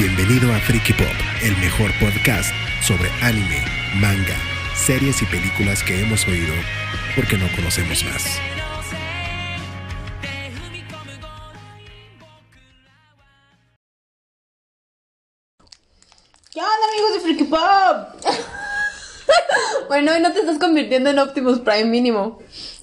Bienvenido a Freaky Pop, el mejor podcast sobre anime, manga, series y películas que hemos oído porque no conocemos más. ¿Qué onda amigos de Freaky Pop? Bueno, hoy no te estás convirtiendo en Optimus Prime mínimo.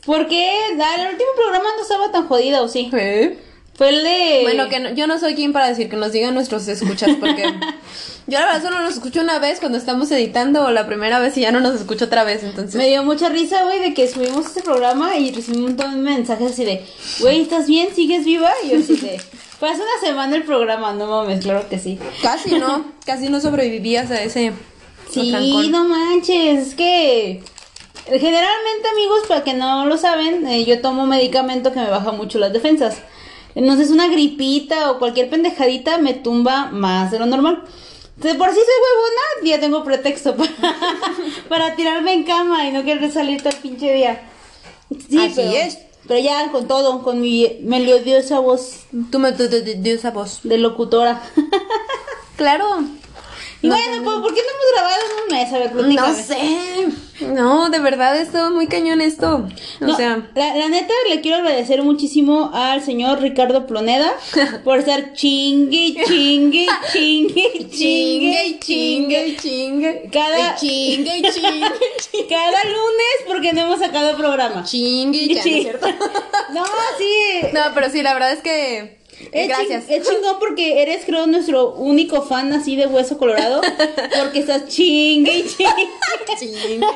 ¿Por qué? El último programa no estaba tan jodido, ¿o sí? ¿Eh? Fue el de... Bueno, que no- yo no soy quien para decir que nos digan nuestros escuchas, porque yo la verdad solo nos escucho una vez cuando estamos editando o la primera vez y ya no nos escucho otra vez, entonces... Me dio mucha risa, güey, de que subimos este programa y recibí un montón de mensajes así de, güey, ¿estás bien? ¿Sigues viva? Y yo así de, fue hace una semana el programa, no mames, claro que sí. Casi no, casi no sobrevivías a ese... Sí, trancón. no manches, es que generalmente amigos, para que no lo saben, eh, yo tomo medicamento que me baja mucho las defensas. Entonces una gripita o cualquier pendejadita me tumba más de lo normal. Entonces, por si soy huevona, ya tengo pretexto para, para tirarme en cama y no querer salir todo el pinche día. Sí, Así pero, es. Pero ya con todo, con mi melodiosa voz Tú me dio esa voz. de locutora. Claro. Bueno, pues, ¿por qué no hemos grabado en un mes? A ver, platícame. No sé. No, de verdad es todo muy cañón esto. O No, sea... la, la neta le quiero agradecer muchísimo al señor Ricardo Ploneda por estar chingue, chingue, chingue, chingue, chingue. chingue. Cada- chingue, chingue. Cada lunes porque no hemos sacado programa. Chingue, ya, ¿no es cierto? No, sí. No, pero sí, la verdad es que. Es Gracias. ching- es chingón porque eres, creo, nuestro único fan así de hueso colorado. Porque estás chingue y chingue. Chingue.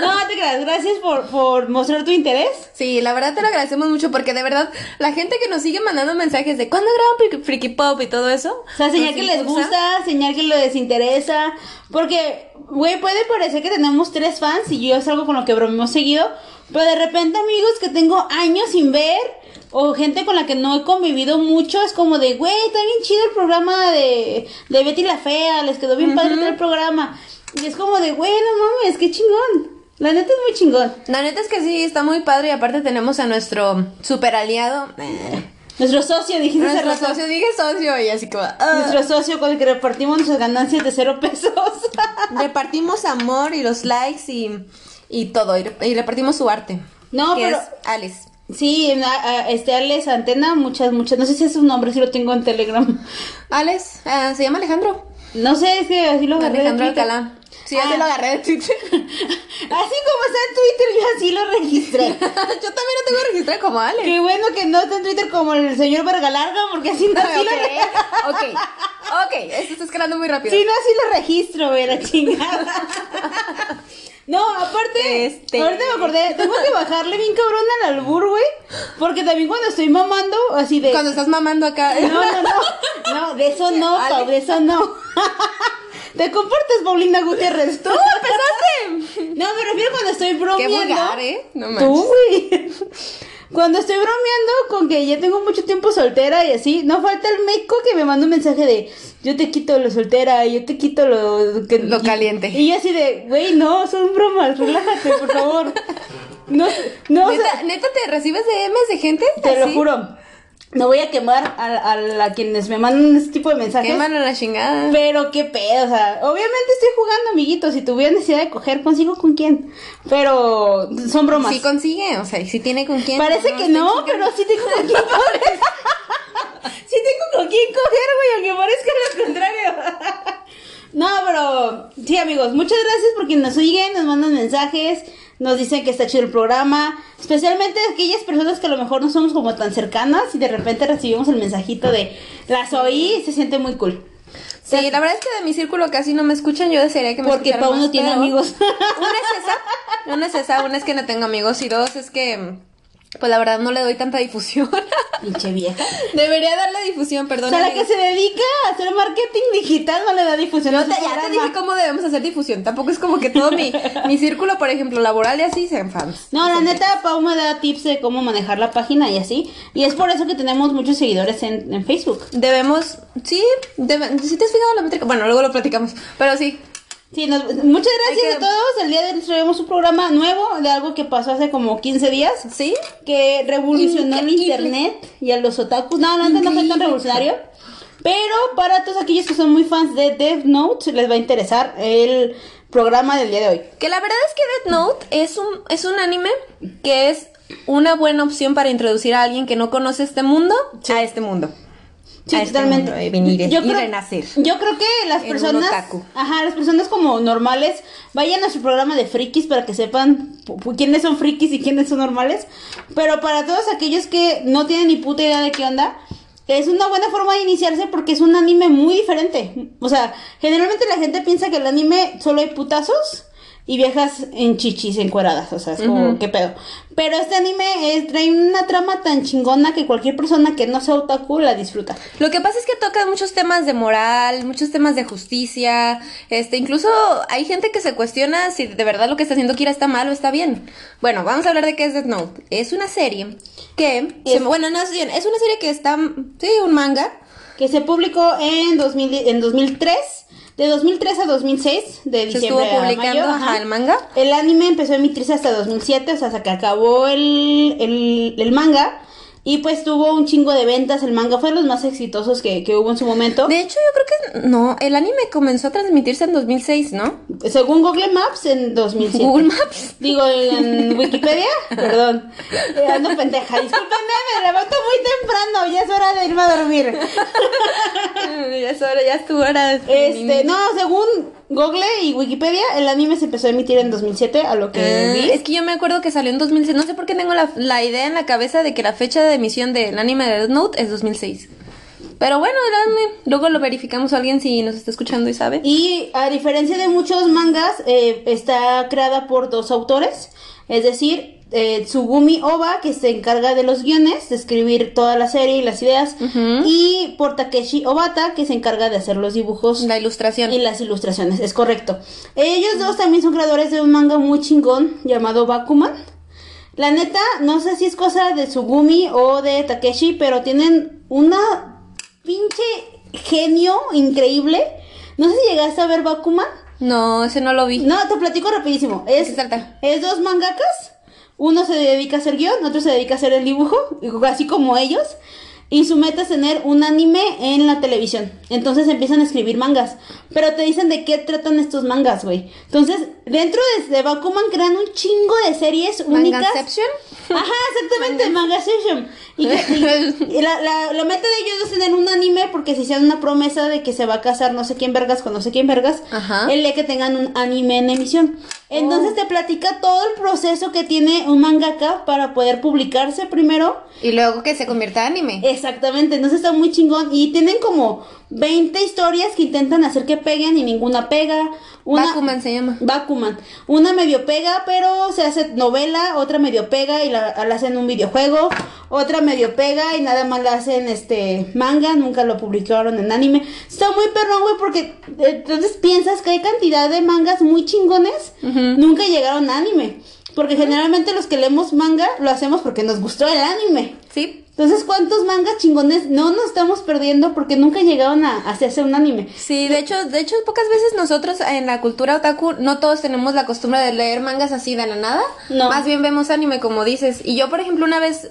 No, te creas. Gracias por, por mostrar tu interés. Sí, la verdad te lo agradecemos mucho porque de verdad la gente que nos sigue mandando mensajes de cuándo graban Freaky Pop y todo eso. O sea, señal que les gusta, señal que les interesa. Porque, güey, puede parecer que tenemos tres fans y yo es algo con lo que bromeamos seguido. Pero de repente, amigos que tengo años sin ver, o gente con la que no he convivido mucho, es como de, güey, está bien chido el programa de, de Betty la Fea, les quedó bien padre todo el programa. Y es como de, güey, no mames, qué chingón. La neta es muy chingón. La neta es que sí, está muy padre y aparte tenemos a nuestro super aliado. eh, Nuestro socio, dijiste nuestro rato. socio, dije socio y así como. ah. Nuestro socio con el que repartimos nuestras ganancias de cero pesos. Repartimos amor y los likes y, y todo. Y, re- y repartimos su arte. No, que pero- es Alice. Sí, este Alex Antena, muchas, muchas, no sé si es su nombre, si lo tengo en Telegram. Alex, ah, se llama Alejandro. No sé, es que así lo agarré Alejandro. Alcalá. Sí, Ah. así lo agarré de Twitter. Así como está en Twitter, yo así lo registré. Yo también lo tengo registrado como Alex. Qué bueno que no está en Twitter como el señor Verga Larga, porque así no, así, ok, lo, ok, ok, esto está escalando muy rápido. sí, no, así lo registro, güey, la chingada. No, aparte, Este- ahorita me acordé, tengo que bajarle bien cabrón al albur, güey, porque también cuando estoy mamando, así de... Cuando estás mamando acá. No, no, no. No, de eso no. Pau, de eso no. Te comportas, Paulina Gutiérrez. Tú empezaste! No, me refiero cuando estoy Qué bromeando. vulgar, ¿eh? No manches. Tú, güey. Cuando estoy bromeando con que ya tengo mucho tiempo soltera y así, no falta el meco que me manda un mensaje de yo te quito lo soltera, yo te quito lo que- Lo caliente. Y así de, güey, no, son bromas, relájate, por favor. No, no, o sea, ¿Neta, te recibes DMs de gente? te lo juro. No voy a quemar a, a, a quienes me mandan este tipo de mensajes. Qué mano la chingada. Pero qué pedo, o sea, obviamente estoy jugando, amiguitos. Si tuviera necesidad de coger, consigo con quién. Pero son bromas. Sí consigue, o sea, si tiene con quién. Parece que no, pero sí tengo con quién coger. sí tengo con quién coger, güey, aunque parezca lo contrario. no, pero sí, amigos, muchas gracias por quienes nos siguen, nos mandan mensajes, nos dicen que está chido el programa. Especialmente aquellas personas que a lo mejor no somos como tan cercanas y de repente recibimos el mensajito de las oí, se siente muy cool. Sí, la verdad es que de mi círculo casi no me escuchan. Yo desearía que me Porque Pau no tiene amigos. Una es esa, una es esa, una es que no tengo amigos y dos es que, pues la verdad no le doy tanta difusión. Pinche vieja. Debería darle difusión, O perdón. sea, la que se dedica a hacer marketing digital no le da difusión. su te- ya te dije cómo debemos hacer difusión. Tampoco es como que todo mi, mi círculo, por ejemplo, laboral y así sean fans. No, la neta, Pau me da tips de cómo manejar la página y así. Y es por eso que tenemos muchos seguidores en, en Facebook. Debemos, sí, debe, si te has fijado la métrica, bueno, luego lo platicamos, pero sí. Sí, nos- muchas gracias que- a todos. El día de hoy traemos un programa nuevo de algo que pasó hace como 15 días. ¿Sí? Que revolucionó el Increíble. internet y a los otakus. No, no, antes no fue tan revolucionario. Pero para todos aquellos que son muy fans de Death Note, les va a interesar el programa del día de hoy. Que la verdad es que Death Note es un, es un anime que es una buena opción para introducir a alguien que no conoce este mundo a este mundo. Sí, a este totalmente. mundo, venir y creo, renacer. Yo creo que las personas, ajá, las personas como normales, vayan a su programa de frikis para que sepan quiénes son frikis y quiénes son normales. Pero para todos aquellos que no tienen ni puta idea de qué onda, es una buena forma de iniciarse porque es un anime muy diferente. O sea, generalmente la gente piensa que el anime solo hay putazos y viejas en chichis encueradas, o sea, es como, Ujú. ¿qué pedo? Pero este anime es- trae una trama tan chingona que cualquier persona que no sea otaku la disfruta. Lo que pasa es que toca muchos temas de moral, muchos temas de justicia, este, incluso hay gente que se cuestiona si de verdad lo que está haciendo Kira está mal o está bien. Bueno, vamos a hablar de qué es Death Note. Es una serie que, se- bueno, no es bien, es una serie que está, sí, un manga. que se publicó en, 2000, en 2003, de 2003 a 2006, de Se diciembre estuvo a publicando mayo, ajá, ajá. el manga. El anime empezó a emitirse hasta 2007, o sea, hasta que acabó el, el, el manga. Y pues tuvo un chingo de ventas. El manga fue de los más exitosos que, que hubo en su momento. De hecho, yo creo que no, el anime comenzó a transmitirse en 2006, ¿no? Según Google Maps, en 2007. Google Maps. Digo, en Wikipedia. Perdón. Eh, ando pendeja. Discúlpenme, me levanto muy temprano. Ya es hora de irme a dormir. ya es hora, ya es tu hora. Este, no, según Google y Wikipedia, el anime se empezó a emitir en 2007, a lo que Ah, vi. es que yo me acuerdo que salió en 2006. No sé por qué tengo la, la idea en la cabeza de que la fecha de emisión del anime de Death Note es 2006. Pero bueno, luego lo verificamos a alguien si nos está escuchando y sabe. Y a diferencia de muchos mangas, eh, está creada por dos autores, es decir, eh, Tsugumi Oba, que se encarga de los guiones, de escribir toda la serie y las ideas, y por Takeshi Obata, que se encarga de hacer los dibujos La ilustración. y las ilustraciones, es correcto. Ellos dos también son creadores de un manga muy chingón llamado Bakuman. La neta, no sé si es cosa de Sugumi o de Takeshi, pero tienen una pinche genio increíble. No sé si llegaste a ver Bakuman. No, ese no lo vi. No, te platico rapidísimo. ¿De Es, es dos mangakas. Uno se dedica a hacer guion, otro se dedica a hacer el dibujo, así como ellos. Y su meta es tener un anime en la televisión. Entonces empiezan a escribir mangas. Pero te dicen de qué tratan estos mangas, güey. Entonces, dentro de, de Bakuman crean un chingo de series únicas. ¿Mangaception? Ajá, exactamente, Mangaception. Y, que- y- la, la, la meta de ellos es tener un anime porque se hicieron una promesa de que se va a casar no sé quién vergas con no sé quién vergas. Ajá. El que tengan un anime en emisión. Entonces te platica todo el proceso que tiene un mangaka para poder publicarse primero. Y luego que se convierta en anime. Exactamente, entonces está muy chingón. Y tienen como 20 historias que intentan hacer que peguen y ninguna pega. Una, Bakuman se llama. Bakuman. Una medio pega, pero se hace novela, otra medio pega y la, la hacen un videojuego, otra medio pega y nada más la hacen este manga, nunca lo publicaron en anime. Está muy perrón, güey, porque eh, entonces piensas que hay cantidad de mangas muy chingones, nunca llegaron a anime. Porque generalmente los que leemos manga lo hacemos porque nos gustó el anime. Sí. Entonces, ¿cuántos mangas chingones no nos estamos perdiendo porque nunca llegaron a a hacerse un anime? Sí, de hecho, de hecho, pocas veces nosotros en la cultura otaku no todos tenemos la costumbre de leer mangas así de la nada. No. Más bien vemos anime, como dices. Y yo, por ejemplo, una vez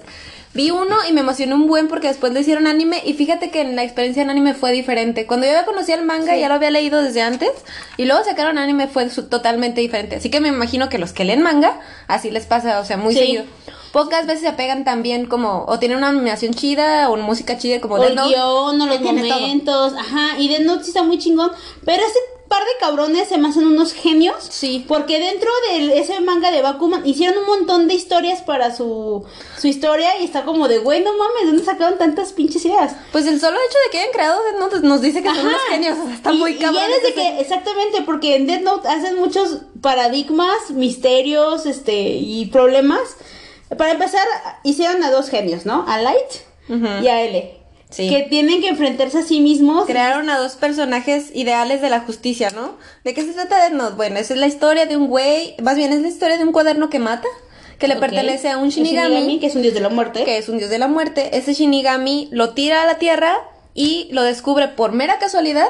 vi uno y me emocioné un buen porque después lo hicieron anime y fíjate que en la experiencia en anime fue diferente. Cuando yo ya conocía el manga, ya lo había leído desde antes y luego sacaron anime fue su- totalmente diferente. Así que me imagino que los que leen manga, así les pasa, o sea, muy Sí. seguido. Pocas veces se apegan también como, o tienen una animación chida o música chida como O Death el Note, guion, o los todo. momentos, ajá, y de Note sí está muy chingón, pero ese par de cabrones se me hacen unos genios, Sí. porque dentro de ese manga de Bakuman hicieron un montón de historias para su, su historia y está como de, güey, no mames, ¿dónde sacaron tantas pinches ideas? Pues el solo hecho de que hayan creado Death Note nos dice que son unos genios, o sea, está Y- muy y cabrón. ya desde que, exactamente, porque en Death Note hacen muchos paradigmas, misterios, este, y problemas. Para empezar, hicieron a dos genios, ¿no? A Light y a L. Sí. Que tienen que enfrentarse a sí mismos. Crearon a dos personajes ideales de la justicia, ¿no? ¿De qué se trata Death Note? Bueno, esa es la historia de un güey, más bien es la historia de un cuaderno que mata, que le pertenece a un El Shinigami, que es un dios de la muerte. que es un dios de la muerte. Ese Shinigami lo tira a la tierra y lo descubre por mera casualidad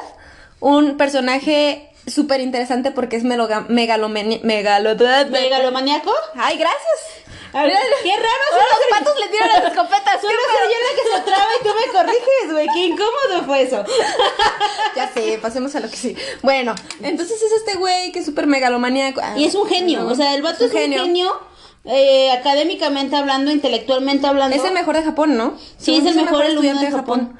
un personaje súper interesante porque es megalomani- megalo- ¿Megalomaniaco? Ay, gracias. Ver, qué raro, los patos le tiran las escopetas. Solo soy yo la que se traba y tú me corriges, güey. Qué incómodo fue eso. Ya sé, pasemos a lo que sí. Bueno, entonces es este güey que es súper megalomaníaco. Ah, Y es un genio. no, O sea, el vato es un genio. eh, académicamente hablando, intelectualmente hablando. Es el mejor de Japón, ¿no? Sí, es el yo, mejor alumno de Japón.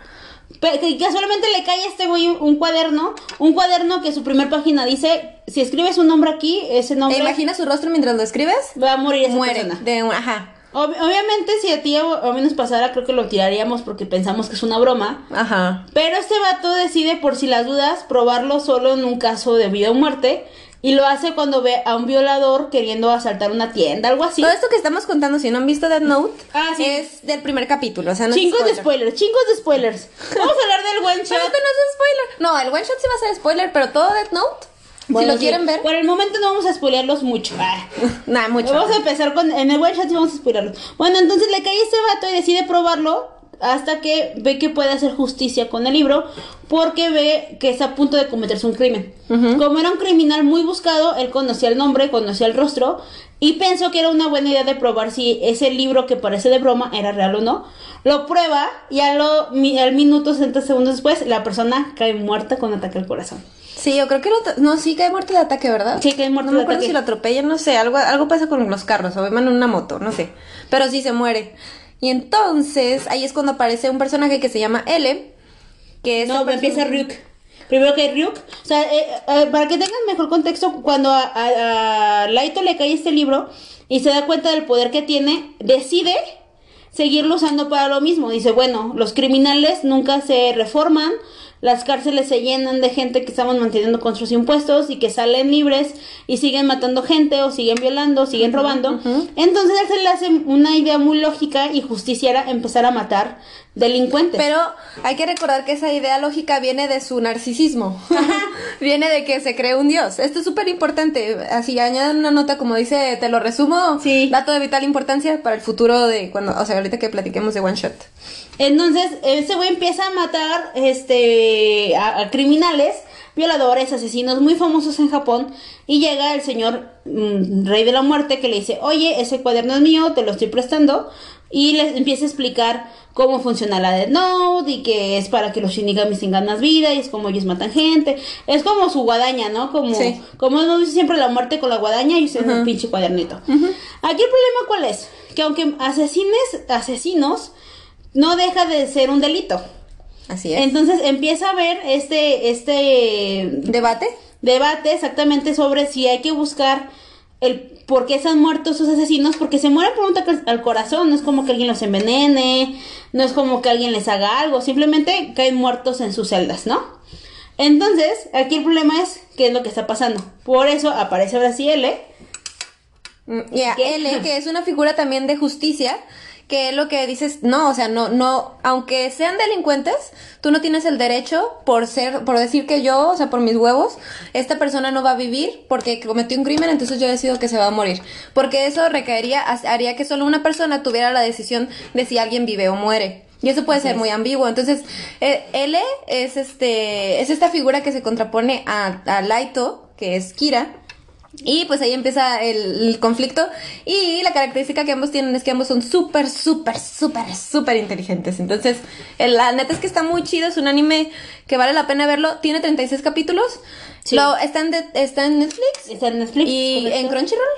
Que casualmente le cae a este güey un, cuaderno, un cuaderno que su primer página dice, si escribes un nombre aquí, ese ¿Te nombre imaginas su rostro mientras lo escribes? va a morir esa Muere. persona. De un, ajá. Ob- obviamente si a ti o a mí nos pasara, creo que lo tiraríamos porque pensamos que es una broma. Ajá. Pero este vato decide, por si las dudas, probarlo solo en un caso de vida o muerte. Y lo hace cuando ve a un violador queriendo asaltar una tienda, algo así. Todo esto que estamos contando, si no han visto Death Note, Ah, sí. es del primer capítulo. O sea, no chingos de spoiler. spoilers, chingos de spoilers. Vamos a hablar del one Pero shot. que no es spoiler. No, el one shot sí va a ser spoiler, pero todo Death Note, Bueno, si lo sí. quieren ver, Por el momento no vamos a spoilearlos mucho. Ah. nada, mucho. Vamos a empezar con. En el one shot sí vamos a spoilearlos. Bueno, entonces le cae este vato y decide probarlo. Hasta que ve que puede hacer justicia con el libro. Porque ve que está a punto de cometerse un crimen. Como era un criminal muy buscado, él conocía el nombre, conocía el rostro. Y pensó que era una buena idea de probar si ese libro que parece de broma era real o no. Lo prueba y a lo, mi- al minuto, 60 segundos después, la persona cae muerta con ataque al corazón. Sí, yo creo que lo... No, sí cae muerto de ataque, ¿verdad? Sí, cae muerto no me de acuerdo ataque. si lo atropellan, no sé, algo, algo pasa con los carros, o van en una moto, no sé. Pero sí se muere. Y entonces, ahí es cuando aparece un personaje que se llama L, que es... No, empieza Ryuk. Primero que Ryuk. O sea, eh, eh, para que tengan mejor contexto, cuando a, a- a Laito le cae este libro y se da cuenta del poder que tiene, decide seguirlo usando para lo mismo. Dice, bueno, los criminales nunca se reforman, las cárceles se llenan de gente que estamos manteniendo con sus impuestos y que salen libres y siguen matando gente o siguen violando, o siguen robando. Entonces a él se le hace una idea muy lógica y justiciera empezar a matar delincuentes. Pero hay que recordar que esa idea lógica viene de su narcisismo. viene de que se cree un dios. Esto es súper importante. Así añadan una nota como dice, te lo resumo. Sí. Dato de vital importancia para el futuro de cuando, o sea, ahorita que platiquemos de One Shot. Entonces, ese güey empieza a matar este a, a criminales, violadores, asesinos muy famosos en Japón. Y llega el señor mm, Rey de la Muerte que le dice, oye, ese cuaderno es mío, te lo estoy prestando. Y les empieza a explicar cómo funciona la Death Note y que es para que los shinigamis tengan más vida y es como ellos matan gente. Es como su guadaña, ¿no? Como, Sí. como hemos visto siempre la muerte con la guadaña y ustedes un pinche cuadernito. Aquí el problema cuál es? Que aunque asesines, asesinos, no deja de ser un delito. Así es. Entonces empieza a haber este, este ¿Debate? debate exactamente sobre si hay que buscar el por qué se han muerto esos asesinos, porque se mueren por un ataque al corazón, no es como que alguien los envenene, no es como que alguien les haga algo, simplemente caen muertos en sus celdas, ¿no? Entonces, aquí el problema es qué es lo que está pasando. Por eso aparece ahora sí L. Mm, Ya. L, que es una figura también de justicia, que es lo que dices, no, o sea, no, no, aunque sean delincuentes, tú no tienes el derecho por ser, por decir que yo, o sea, por mis huevos, esta persona no va a vivir porque cometió un crimen, entonces yo decido que se va a morir. Porque eso recaería, haría que solo una persona tuviera la decisión de si alguien vive o muere. Y eso puede ser muy ambiguo. Entonces, eh, L es este, es esta figura que se contrapone a, a Laito, que es Kira, y pues ahí empieza el, el conflicto. Y la característica que ambos tienen es que ambos son súper, súper, súper, súper inteligentes. Entonces, el- la neta es que está muy chido. Es un anime que vale la pena verlo. Tiene 36 capítulos. Sí. Lo, está, en de- está en Netflix. Está en Netflix. Y ¿correcto? en Crunchyroll.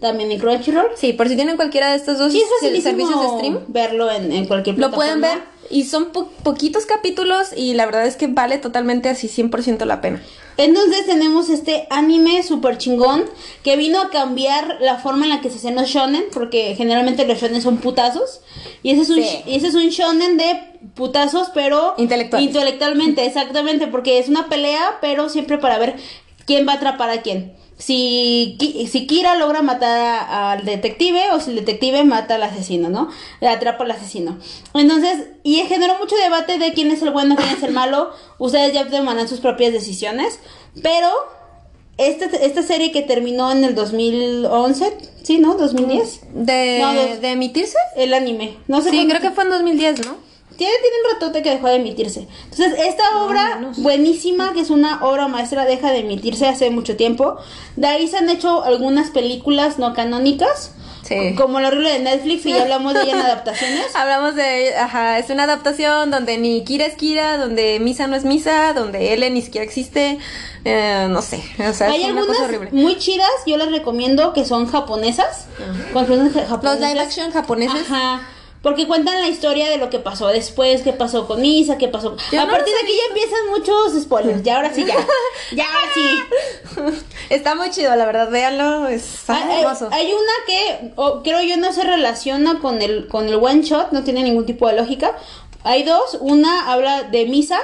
También en Crunchyroll. Sí, por si tienen cualquiera de estos dos Sí, servicios de stream. verlo en, en cualquier Lo plataforma. pueden ver. Y son po- poquitos capítulos. Y la verdad es que vale totalmente así 100% la pena. Entonces tenemos este anime super chingón que vino a cambiar la forma en la que se hacen los shonen, porque generalmente los shonen son putazos. Y ese es un, Sí. ese es un shonen de putazos, pero Intelectual. intelectualmente, exactamente, porque es una pelea, pero siempre para ver quién va a atrapar a quién. Si, si Kira logra matar a- al detective o si el detective mata al asesino, ¿no? Atrapa al asesino. Entonces, y generó mucho debate de quién es el bueno, quién es el malo. Ustedes ya tomarán sus propias decisiones. Pero esta, esta serie que terminó en el 2011, ¿sí, no? ¿2010? De, No, de emitirse. El anime. No sé Sí, creo que fue en 2010, ¿no? Tiene, tiene un ratote que dejó de emitirse. Entonces, esta obra buenísima, que es una obra maestra, deja de emitirse hace mucho tiempo. De ahí se han hecho algunas películas no canónicas. Sí. Como lo horrible de Netflix, y ya hablamos de ella en adaptaciones. Hablamos de, ajá, es una adaptación donde ni Kira es Kira, donde Misa no es Misa, donde L ni siquiera existe, eh, no sé, o sea, Hay es una algunas cosa horrible. muy chidas, yo las recomiendo, que son japonesas. Con personajes Los live action japoneses. Ajá. Porque cuentan la historia de lo que pasó después, qué pasó con Misa, qué pasó. Yo a no partir de aquí ya empiezan muchos spoilers. Ya ahora sí, ya. Ya ahora sí. Está muy chido, la verdad, véanlo, es Hay, hermoso. hay una que o, creo yo no se relaciona con el, con el one shot, no tiene ningún tipo de lógica. Hay dos, una habla de Misa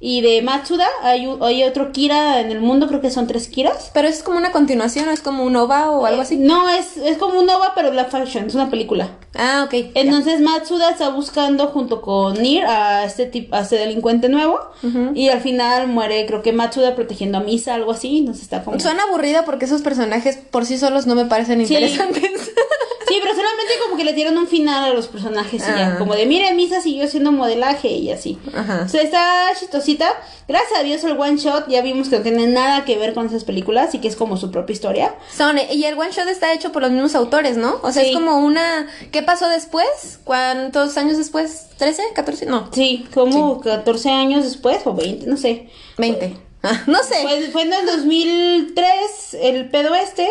y de Matsuda. Hay, u- hay otro Kira en el mundo, creo que son tres Kiras. Pero es como una continuación, es como un OVA o algo así. No, es, es como un OVA, pero la fashion, es una película. Ah, ok. ya. Entonces Matsuda está buscando junto con Nir a este tipo, a este delincuente nuevo y al final muere, creo que Matsuda protegiendo a Misa, algo así, entonces está como Suena aburrida porque esos personajes por sí solos no me parecen Sí. interesantes. Sí, pero solamente como que le dieron un final a los personajes y ya, Ah. como de miren, Misa siguió haciendo modelaje y así. Ajá. O sea, está Gracias a Dios el one shot ya vimos que no tiene nada que ver con esas películas y que es como su propia historia. Son, y el one shot está hecho por los mismos autores, ¿no? O sea, Sí. es como una... ¿Qué pasó después? ¿Cuántos años después? ¿13? ¿14? No, Sí, como 14 años después o 20, no sé. 20. Ah, no sé. Fue, fue en el 2003 el pedo este.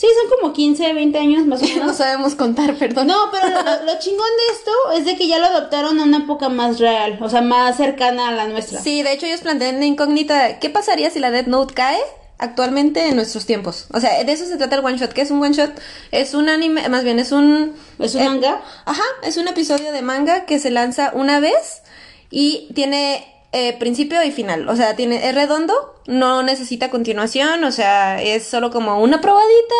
Sí, son como 15, 20 años más o no menos. sabemos contar, perdón. No, pero lo chingón de esto es de que ya lo adoptaron a una época más real, o sea, más cercana a la nuestra. Sí, de hecho ellos plantean la incógnita, ¿qué pasaría si la Death Note cae actualmente en nuestros tiempos? O sea, de eso se trata el one shot. ¿Qué es un one shot? Es un anime, más bien es un... ¿Es un eh, manga? Ajá, es un episodio de manga que se lanza una vez y tiene eh, principio y final. O sea, tiene, es redondo, no necesita continuación, o sea, es solo como una probadita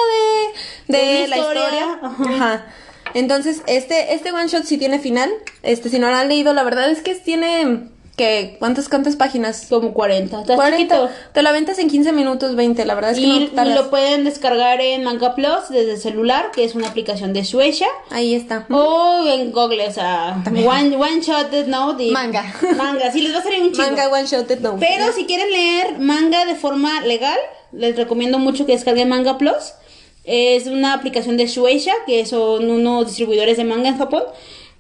de, de, la historia, historia. ajá. Ajá. Entonces, este, este one shot sí tiene final. Este, si no lo han leído, la verdad es que tiene que ¿cuántas cuántas páginas? Como 40. Está 40. chiquito. Te lo aventas en 15 minutos, 20, la verdad es que Y, no y lo pueden descargar en Manga Plus desde el celular, que es una aplicación de Shueisha. Ahí está. O en Google, o sea, También. one, one Shot Death Note y Manga. Manga, sí, les va a salir un chingo. Manga one shot no. Pero si quieren leer manga de forma legal, les recomiendo mucho que descarguen Manga Plus. Es una aplicación de Shueisha, que son unos distribuidores de manga en Japón.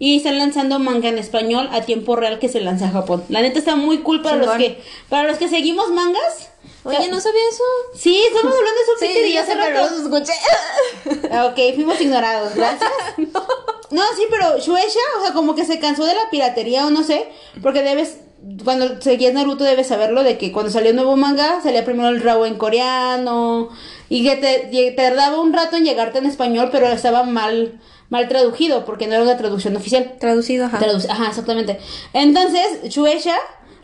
Y están lanzando manga en español a tiempo real que se lanza a Japón. La neta está muy cool para los que para los que seguimos mangas. Oye, no sabía eso. Sí, estamos hablando de eso Sí, pero rato. no los escuché. Ah, Ok, fuimos ignorados, gracias. no. sí, pero Shueisha, o sea, como que se cansó de la piratería o no sé, porque debes, cuando seguías Naruto debes saberlo, de que cuando salió un nuevo manga, salía primero el Raw en coreano, y que te, tardaba un rato en llegarte en español, pero estaba mal, mal traducido, porque no era una traducción oficial. Traducido, ajá. Traduc- Ajá, exactamente. Entonces, Shueisha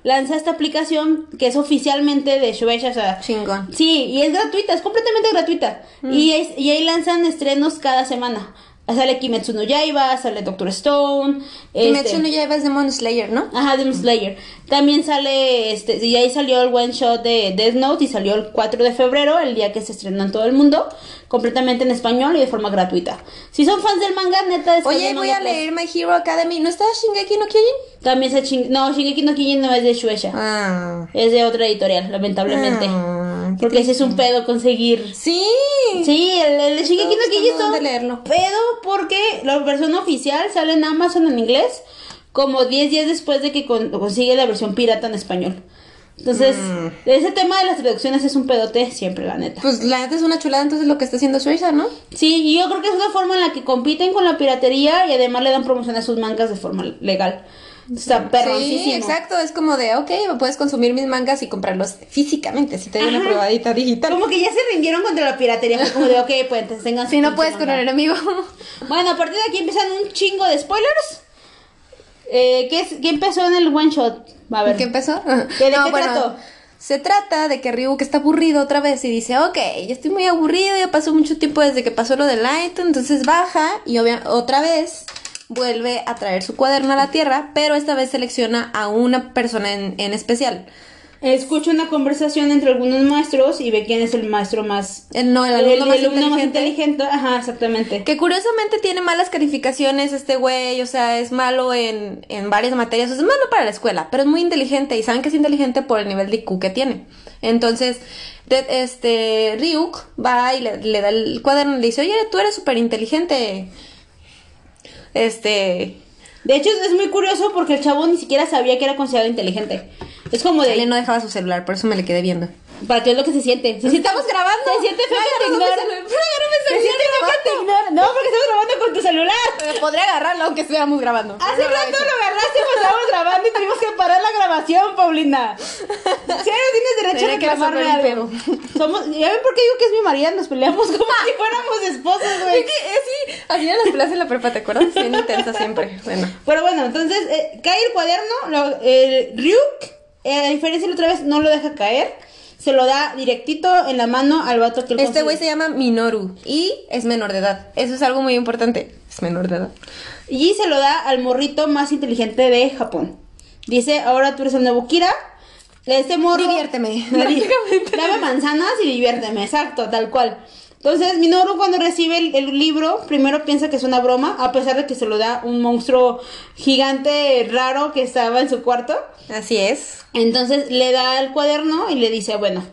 lanza esta aplicación que es oficialmente de Shueisha, o sea, Chingón. Sí, y es gratuita, es completamente gratuita. Y, es- y ahí lanzan estrenos cada semana. Sale Kimetsu no Yaiba, sale Doctor Stone. Kimetsu este- no Yaiba es Demon Slayer, ¿no? Ajá, Demon Slayer. También sale, este, y ahí salió el one shot de Death Note y salió el 4 de febrero, el día que se estrenó en todo el mundo, completamente en español y de forma gratuita. Si son fans del manga, neta, descarguen Oye, voy a Plus. leer My Hero Academy. ¿No está Shingeki no Kyojin? También se ching... No, Shingeki no Kyojin no es de Shueisha. Ah. Es de otra editorial, lamentablemente. Ah, Porque ese es un pedo conseguir Sí. Sí, el, el de Shingeki no Estoy Kyojin está leerlo. pedo porque la versión oficial sale en Amazon en inglés como 10 días después de que con- consigue la versión pirata en español. Entonces, Mm. ese tema de las traducciones es un pedote siempre, la neta. Pues la neta es una chulada entonces lo que está haciendo Shueisha, ¿no? Sí, y yo creo que es una forma en la que compiten con la piratería y además le dan promoción a sus mangas de forma legal. Está perroncísimo. Sí, exacto. Es como de, ok, puedes consumir mis mangas y comprarlos físicamente si te doy una Ajá. probadita digital. Como que ya se rindieron contra la piratería. Fue como de, ok, pues tengan su Si no puedes con manga. el enemigo. Bueno, a partir de aquí empiezan un chingo de spoilers. Eh, ¿qué, es, ¿Qué empezó en el one shot? A ver. ¿Qué empezó? ¿De qué trató? Se trata de que Ryu que está aburrido otra vez y dice, ok, ya estoy muy aburrido, ya pasó mucho tiempo desde que pasó lo de Light, entonces baja y obvia- otra vez vuelve a traer su cuaderno a la Tierra, pero esta vez selecciona a una persona en, en especial. escucha una conversación entre algunos maestros y ve quién es el maestro más... El- no, el alumno más inteligente. inteligente. Ajá, exactamente. Que curiosamente tiene malas calificaciones este güey, o sea, es malo en, en varias materias, o sea, es malo para la escuela, pero es muy inteligente y saben que es inteligente por el nivel de IQ que tiene. Entonces, de- este, Ryuk va y le, le da el cuaderno y le dice, oye, tú eres súper inteligente. Este, De hecho, es muy curioso porque el chavo ni siquiera sabía que era considerado inteligente. Es como de... él no dejaba su celular, por eso me le quedé viendo. ¿Para qué es lo que se siente? Siente Estamos grabando. Se siente feo que te mi Se siente feo que te ignoren. No, porque estamos grabando con tu celular. Podría agarrarlo aunque estuviéramos grabando. Hace rato lo agarraste cuando estábamos grabando y tuvimos que parar la grabación, Paulina. Si no tienes derecho a que reclamarme algo. Somos, ¿Ya ven por qué digo que es mi marido? Nos peleamos como si fuéramos esposos, Es güey. que, eh, sí, así eran las peleas en la prepa, ¿te acuerdas? Bien intensa siempre. Bueno. Pero bueno, entonces eh, cae el cuaderno, lo- el Ryuk, eh, a diferencia de la otra vez, no lo deja caer. Se lo da directito en la mano al vato que él Este güey se llama Minoru y es menor de edad. Eso es algo muy importante. Es menor de edad. Y se lo da al morrito más inteligente de Japón. Dice, ahora tú eres el nuevo Kira. Este morro... Diviérteme. Dame manzanas y diviérteme, exacto, tal cual. Entonces, Minoru cuando recibe el, el libro, primero piensa que es una broma, a pesar de que se lo da un monstruo gigante raro que estaba en su cuarto. Así es. Entonces le da el cuaderno y le dice, bueno,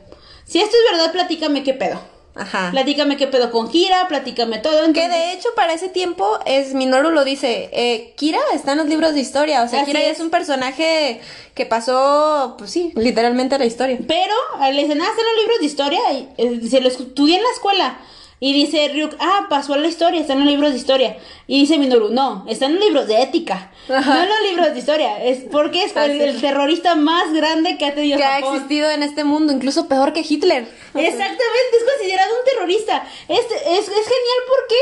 si esto es verdad, platícame qué pedo. Ajá. Platícame qué pedo con Kira, platícame todo. Que Entonces, de hecho para ese tiempo es Minoru lo dice, eh, Kira está en los libros de historia, o sea, Así Kira ya es. es un personaje que pasó, pues sí, literalmente la historia. Pero eh, le dicen, ah, están los libros de historia. Y, eh, se lo estudié en la escuela. Y dice Ryuk, ah, pasó a la historia, están los libros de historia. Y dice Minoru, no, están los libros de ética. Ajá. No en los libros de historia. Es porque es el, Así. el terrorista más grande que ha tenido Que ha existido en este mundo, incluso peor que Hitler. Exactamente, es considerado un terrorista. Este, es, es genial porque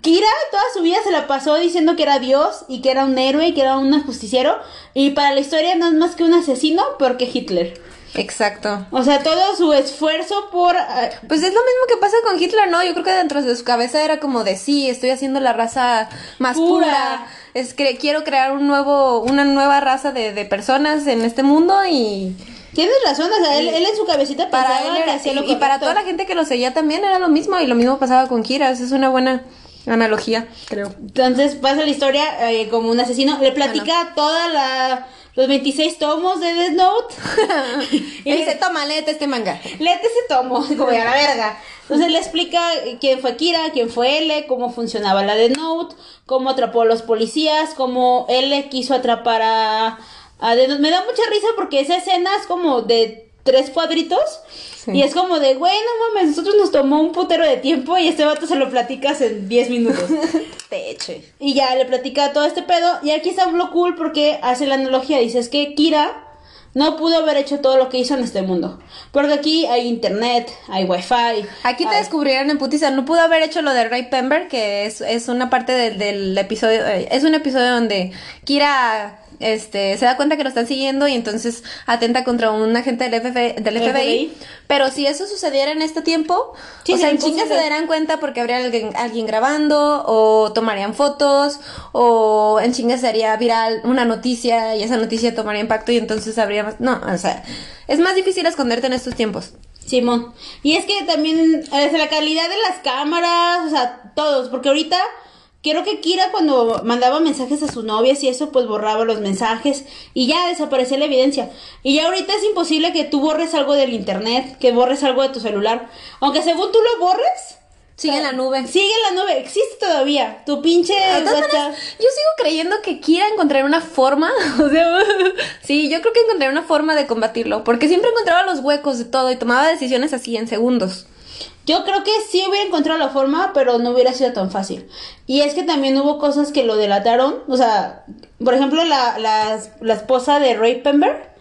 Kira toda su vida se la pasó diciendo que era Dios y que era un héroe y que era un justiciero. Y para la historia no es más que un asesino peor que Hitler. Exacto. O sea, todo su esfuerzo por... ah, Pues es lo mismo que pasa con Hitler, ¿no? Yo creo que dentro de su cabeza era como de sí, estoy haciendo la raza más Pura. pura. Es que quiero crear un nuevo, una nueva raza de, de personas en este mundo y Tienes razón, o sea, él, él en su cabecita para pensaba él que era, lo y, y para toda la gente que lo seguía también era lo mismo y lo mismo pasaba con Kira. Es una buena analogía, creo. Entonces pasa la historia eh, como un asesino. Le platica toda la... Los 26 tomos de Death Note. Y dice, toma, léete este manga. Léete ese tomo, como a la verga. Entonces le explica quién fue Kira, quién fue L, cómo funcionaba la de Note, cómo atrapó a los policías, cómo L quiso atrapar a, a Death Note. Me da mucha risa porque esa escena es como de tres cuadritos. Sí. Y es como de, güey, no mames, nosotros nos tomó un putero de tiempo y este vato se lo platicas en 10 minutos. De hecho. Y ya le platica todo este pedo. Y aquí está lo cool porque hace la analogía. Dice, es que Kira no pudo haber hecho todo lo que hizo en este mundo. Porque aquí hay internet, hay wifi. Aquí te hay- descubrieron en putiza. No pudo haber hecho lo de Ray Pember, que es, es una parte del, del episodio. eh, Es un episodio donde Kira este, se da cuenta que lo están siguiendo y entonces atenta contra un agente del, FF del FBI. FBI. Pero si eso sucediera en este tiempo, Sí, o sea, sería en chinga se darán cuenta porque habría alguien, alguien grabando o tomarían fotos o en chinga se haría viral una noticia y esa noticia tomaría impacto y entonces habría más... No, o sea, es más difícil esconderte en estos tiempos. Simón. Y es que también, eh, la calidad de las cámaras, o sea, todos. Porque ahorita, quiero que Kira cuando mandaba mensajes a sus novias y eso, pues borraba los mensajes y ya desaparecía la evidencia. Y ya ahorita es imposible que tú borres algo del internet, que borres algo de tu celular. Aunque según tú lo borres, Sigue en la nube. Sigue en la nube, existe todavía. Tu pinche WhatsApp. maneras, yo sigo creyendo que Kira encontrar una forma, o sea, sí, yo creo que encontré una forma de combatirlo, porque siempre encontraba los huecos de todo y tomaba decisiones así en segundos. Yo creo que sí hubiera encontrado la forma, pero no hubiera sido tan fácil. Y es que también hubo cosas que lo delataron. O sea, por ejemplo, la, la, la esposa de Ray Pember.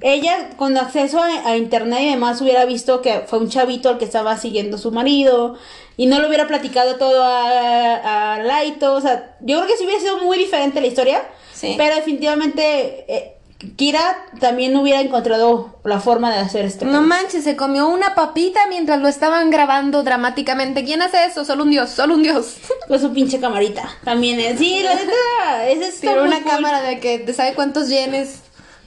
Ella, con acceso a, a internet y demás, hubiera visto que fue un chavito el que estaba siguiendo a su marido. Y no le hubiera platicado todo a, a Laito. O sea, yo creo que sí hubiera sido muy diferente la historia. Sí. Pero definitivamente, eh, Kira también hubiera encontrado la forma de hacer este. No manches, se comió una papita mientras lo estaban grabando dramáticamente. ¿Quién hace eso? Solo un dios, solo un dios. Con su pinche camarita. También es. Sí, la neta. Es Tiró una cámara de que de sabe cuántos yenes.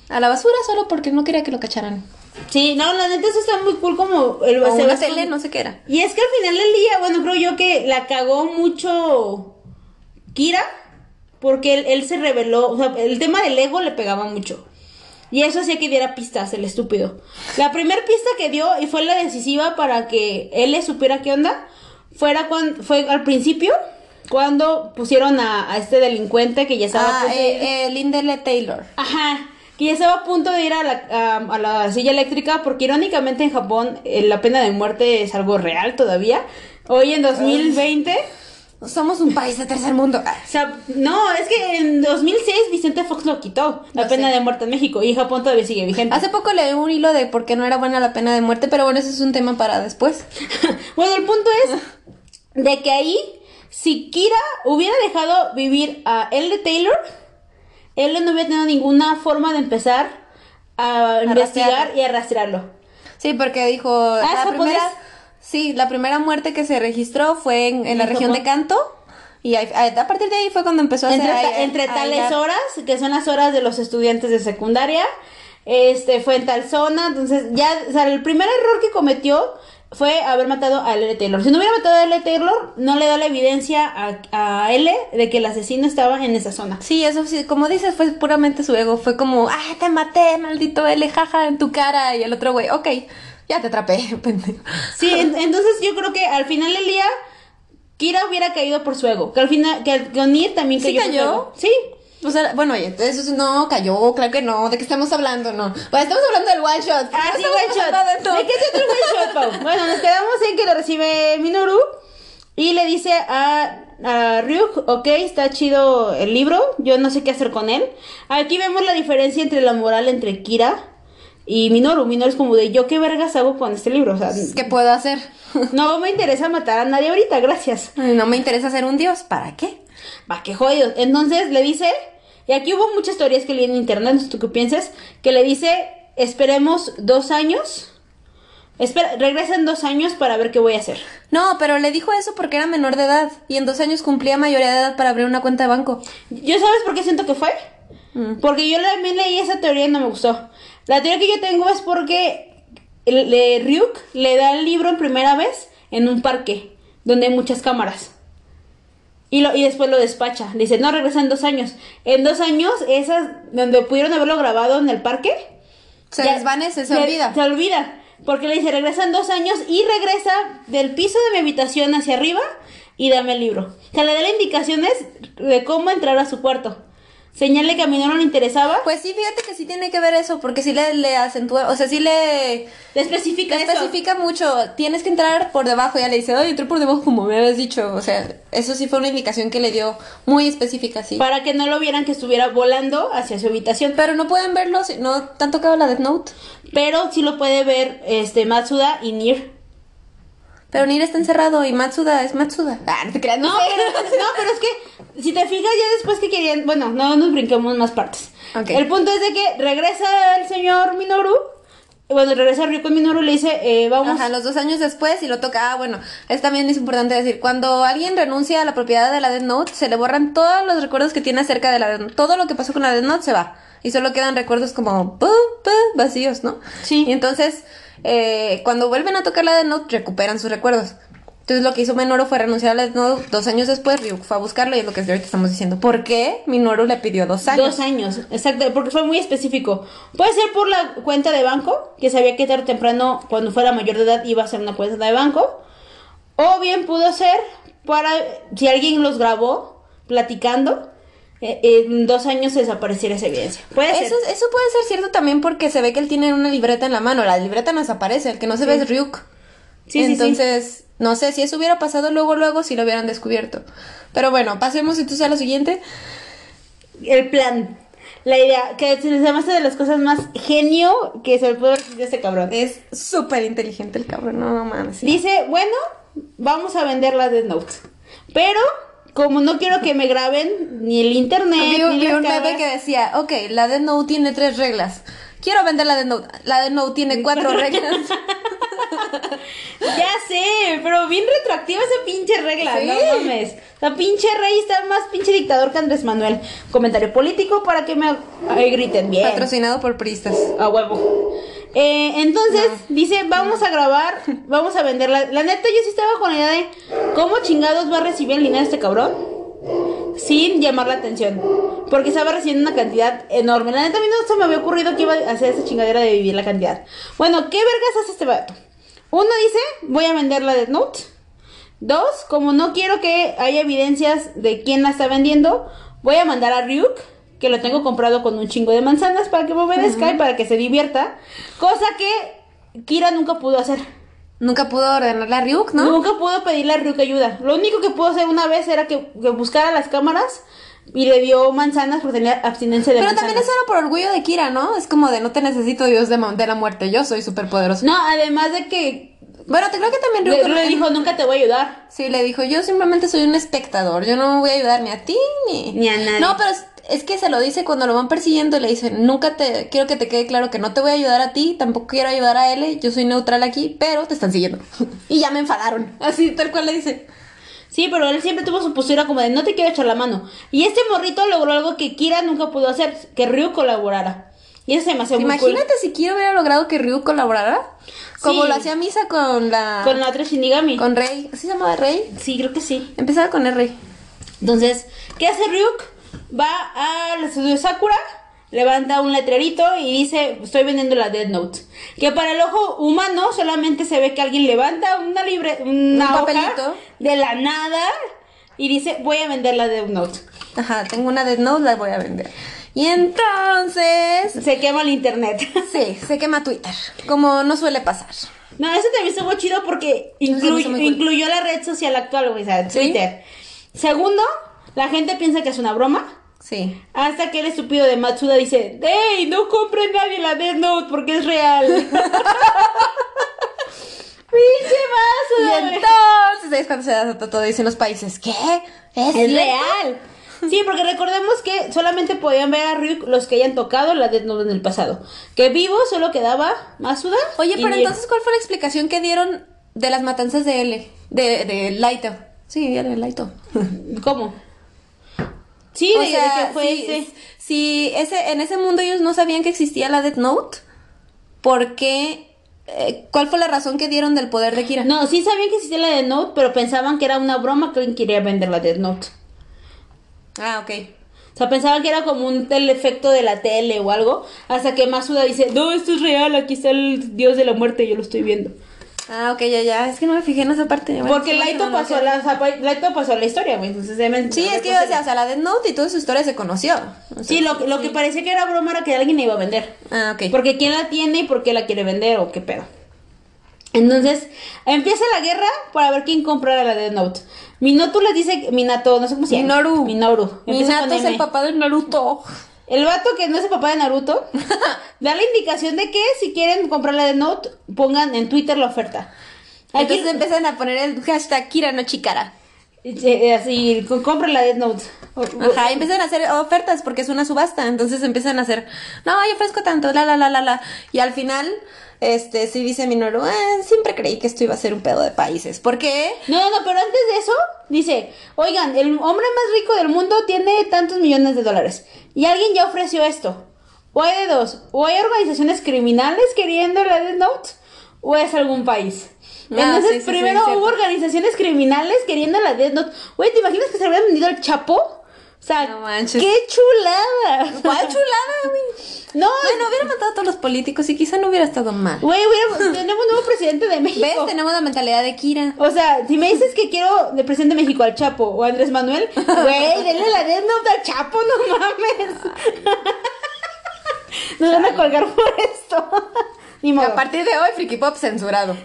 a la basura solo porque no quería que lo cacharan. Sí, no, la neta eso está muy cool como el O una tele, no sé qué era. Y es que al final del día, bueno, creo yo que la cagó mucho Kira, porque él, él se reveló, o sea, el tema del ego le pegaba mucho. Y eso hacía que diera pistas, el estúpido. La primera pista que dio, y fue la decisiva para que él le supiera qué onda, fuera cuando, fue al principio, cuando pusieron a, a este delincuente que ya estaba... Ah, pues, eh, eh, Lindele Taylor. Ajá, que ya estaba a punto de ir a la, a, a la silla eléctrica, porque irónicamente en Japón eh, la pena de muerte es algo real todavía. Hoy en 2020, Somos un país de tercer mundo. O sea, no, es que en 2006 Vicente Fox lo quitó, la pena sé. de muerte en México, y Japón todavía sigue vigente. Hace poco leí un hilo de por qué no era buena la pena de muerte, pero bueno, ese es un tema para después. bueno, el punto es de que ahí, si Kira hubiera dejado vivir a L. Taylor, él no hubiera tenido ninguna forma de empezar a investigar rastrearlo. y a rastrearlo. Sí, porque dijo Ah, la primera, sí, la primera muerte que se registró fue en, en la ¿En región de? Canto y a, a partir de ahí fue cuando empezó a entre, hacer ta- entre tales horas, que son las horas de los estudiantes de secundaria, este fue en tal zona, entonces ya, o sea, el primer error que cometió fue haber matado a L. Taylor. Si no hubiera matado a L. Taylor, no le da la evidencia a, a L de que el asesino estaba en esa zona. Sí, eso sí, como dices, fue puramente su ego. Fue como, ah, te maté, maldito L, jaja, en tu cara. Y el otro güey, ok, ya te atrapé, pendejo. Sí, en- entonces yo creo que al final del día Kira hubiera caído por su ego, que al final que que Onir también ¿Sí cayó. por su cayó? ego. Sí. O sea, bueno, oye, eso es- no cayó, claro que no. ¿De qué estamos hablando? No. Bueno, estamos hablando del one shot. Ah, No sí, one shot. de. ¿De qué trata el one shot, Pau? Bueno, nos quedamos en que lo recibe Minoru y le dice a, a Ryuk, ok, está chido el libro, yo no sé qué hacer con él. Aquí vemos la diferencia entre la moral entre Kira y Minoru. Minoru es como de, ¿yo qué vergas hago con este libro? O sea, ¿Qué puedo hacer? no me interesa matar a nadie ahorita, gracias. No me interesa ser un dios, ¿para qué? Va, qué jodido. Entonces le dice, y aquí hubo muchas teorías que leí en internet, no sé tú qué piensas, que le dice, esperemos dos años. Espera, regresa en dos años para ver qué voy a hacer. No, pero le dijo eso porque era menor de edad y en dos años cumplía mayoría de edad para abrir una cuenta de banco. ¿Yo sabes por qué siento que fue? Mm. Porque yo también leí esa teoría y no me gustó. La teoría que yo tengo es porque el- Ryuk le da el libro en primera vez en un parque donde hay muchas cámaras. Y, lo, y después lo despacha. Le dice, no, regresa en dos años. En dos años, esas donde pudieron haberlo grabado en el parque, Se desvanece, se le- olvida. Se olvida. Porque le dice, regresa en dos años y regresa del piso de mi habitación hacia arriba y dame el libro. O sea, le da las indicaciones de cómo entrar a su cuarto. Señale que a mí no le interesaba. Pues sí, fíjate que sí tiene que ver eso, porque sí le, le acentúa, o sea, sí le, le especifica le eso. especifica mucho. Tienes que entrar por debajo, ya le dice, oye, entré por debajo como me habías dicho. O sea, eso sí fue una indicación que le dio muy específica, sí. Para que no lo vieran que estuviera volando hacia su habitación. Pero no pueden verlo, si no han tocado la Death Note. Pero sí lo puede ver este Matsuda y Nir. Pero Nir está encerrado y Matsuda es Matsuda. Ah, no te creas, No, pero, no, pero es que si te fijas ya después que querían, bueno, no nos brinquemos más partes. Ok. El punto es de que regresa el señor Minoru, bueno, regresa Ryuk con Minoru le dice, eh, vamos, Ajá, los dos años después y lo toca. Ah, bueno, es también es importante decir, cuando alguien renuncia a la propiedad de la Death Note, se le borran todos los recuerdos que tiene acerca de la Death Note. Todo lo que pasó con la Death Note se va. Y solo quedan recuerdos como pu, pu, vacíos, ¿no? Sí. Y entonces, eh, cuando vuelven a tocar la Death Note, recuperan sus recuerdos. Entonces lo que hizo Minoru fue renunciar a la Death Note dos años después, Ryuk fue a buscarlo y es lo que ahorita estamos diciendo. ¿Por qué Minoru le pidió dos años? dos años, exacto, porque fue muy específico. Puede ser por la cuenta de banco, que sabía que tarde o temprano, cuando fuera mayor de edad, iba a hacer una cuenta de banco. O bien pudo ser para, si alguien los grabó platicando, en dos años desapareciera esa evidencia. Puede ser. Eso, eso puede ser cierto también porque se ve que él tiene una libreta en la mano. La libreta no desaparece, el que no se ve es Ryuk. Sí, sí, sí. entonces, no sé si eso hubiera pasado luego, luego, si lo hubieran descubierto. Pero bueno, pasemos entonces a lo siguiente. El plan. La idea, que se me hace de las cosas más genio que se le puede decir a este cabrón. Es súper inteligente el cabrón, no mames. sí. Dice, bueno, vamos a vender la Death Note. Pero, como no quiero que me graben ni el internet, Vi, ni vi las un meme que decía, ok, la Death Note tiene tres reglas. Quiero vender la Death Note. La Death Note tiene cuatro reglas. Ya sé, pero bien retroactiva esa pinche regla, Sí. no mames. La pinche rey está más pinche dictador que Andrés Manuel. Comentario político para que me ahí griten bien. Patrocinado por Pristas. A huevo. Eh, entonces, dice, vamos a grabar, vamos a venderla. La neta, yo sí estaba con la idea de cómo chingados va a recibir el dinero este cabrón sin llamar la atención. Porque estaba recibiendo una cantidad enorme. La neta, a mí no se me había ocurrido que iba a hacer esa chingadera de vivir la cantidad. Bueno, ¿qué vergas hace este vato? Uno dice, voy a vender la Death Note. Dos, como no quiero que haya evidencias de quién la está vendiendo, voy a mandar a Ryuk, que lo tengo comprado con un chingo de manzanas para que me obedezca y para que se divierta. Cosa que Kira nunca pudo hacer. Nunca pudo ordenarle a Ryuk, ¿no? Nunca pudo pedirle a Ryuk ayuda. Lo único que pudo hacer una vez era que, que buscara las cámaras y le dio manzanas porque tenía abstinencia de Pero manzanas. también eso era por orgullo de Kira, ¿no? Es como de no te necesito Dios de, la muerte, yo soy súper poderoso. No, además de que Bueno, te creo que también le, Ryuk le dijo, nunca te voy a ayudar. Sí, le dijo, yo simplemente soy un espectador, yo no voy a ayudar ni a ti ni... Ni a nadie. No, pero es, que se lo dice cuando lo van persiguiendo, le dicen, nunca te, quiero que te quede claro que no te voy a ayudar a ti, tampoco quiero ayudar a él, yo soy neutral aquí, pero te están siguiendo. y ya me enfadaron, así tal cual le dice. Sí, pero él siempre tuvo su postura como de no te quiero echar la mano. Y este morrito logró algo que Kira nunca pudo hacer, que Ryu colaborara. Y eso se me hace muy Imagínate si Kira hubiera logrado que Ryu colaborara, como Sí. lo hacía Misa con la... cool. Con la otra Shinigami. con Rey, ¿así se llamaba Rey? Sí, creo que sí. Empezaba con el Rey. Entonces, ¿qué hace Ryuk? Va al estudio de Sakura, levanta un letrerito y dice, estoy vendiendo la Dead Note. Que para el ojo humano solamente se ve que alguien levanta una libre, una Un hoja de la nada y dice, voy a vender la Dead Note. Ajá, tengo una Death Note, la voy a vender. Y entonces... Se quema el internet. Sí, se quema Twitter, como no suele pasar. No, eso también estuvo chido porque incluy- incluyó la red social actual, güey, o sea, ¿Sí? Twitter. Segundo, la gente piensa que es una broma. Sí. Hasta que el estúpido de Matsuda dice, ¡Ey! No compre nadie la Death Note porque es real. ¡Pinche Y Matsuda! güey! entonces es cuando se da todo y dicen los países, ¿qué? ¿Es, Es cierto?". real. Sí, porque recordemos que solamente podían ver a Ryuk los que hayan tocado la Death Note en el pasado. Que vivo solo quedaba Matsuda. Oye, y pero Nier. entonces, ¿cuál fue la explicación que dieron de las matanzas de L? De, de Laito. Sí, era Laito. ¿Cómo? Sí, o de, de sea, que fue si, ese. en ese mundo ellos no sabían que existía la Death Note, ¿por qué? eh, ¿Cuál fue la razón que dieron del poder de Kira? No, sí sabían que existía la Death Note, pero pensaban que era una broma que alguien quería vender la Death Note. Ah, ok. O sea, pensaban que era como un el efecto de la tele o algo. Hasta que Masuda dice, no, esto es real, aquí está el dios de la muerte, yo lo estoy viendo. Ah, ok, ya, ya. Es que no me fijé en esa parte. Bueno, Porque Laito pasó, no, la, o sea, Laito pasó la historia, güey. Entonces, deben- Sí, es que yo decía, o sea, la Death Note y toda su historia se conoció. O sea, Sí, lo, lo que parecía que era broma era que alguien la iba a vender. Ah, ok. Porque quién la tiene y por qué la quiere vender o qué pedo. Entonces, empieza la guerra para ver quién comprara la Death Note. Minato les dice, Minato, no sé cómo se llama. Minoru. Minoru. Minato es el papá de Naruto. El vato que no es el papá de Naruto da la indicación de que si quieren comprar la Death Note, pongan en Twitter la oferta. Aquí, Entonces empiezan a poner el hashtag Kira no Chikara. eh, así, co- compren la Death Note. Ajá, y empiezan a hacer ofertas porque es una subasta. Entonces empiezan a hacer, no, yo ofrezco tanto, la, la, la, la, la. Y al final, este, sí dice Minoru, "Ah, siempre creí que esto iba a ser un pedo de países. ¿Por qué? No, no, pero antes de eso, dice, oigan, el hombre más rico del mundo tiene tantos millones de dólares. Y alguien ya ofreció esto. O hay de dos, o hay organizaciones criminales queriendo la Death Note, o es algún país. Ah, Entonces, sí, sí, sí, primero hubo organizaciones criminales queriendo la Death Note. Güey, ¿te imaginas que se hubieran vendido al Chapo? O sea, No manches. qué chulada. ¿Cuál chulada, güey? No, Bueno, hubiera matado a todos los políticos y quizá no hubiera estado mal. güey, tenemos nuevo presidente de México. ¿Ves? Tenemos la mentalidad de Kira. O sea, si me dices que quiero de presidente de México al Chapo o a Andrés Manuel, güey, denle la Death Note al Chapo, no mames. Nos van a colgar por esto. Ni Y modo. a partir de hoy, Friki Pop censurado.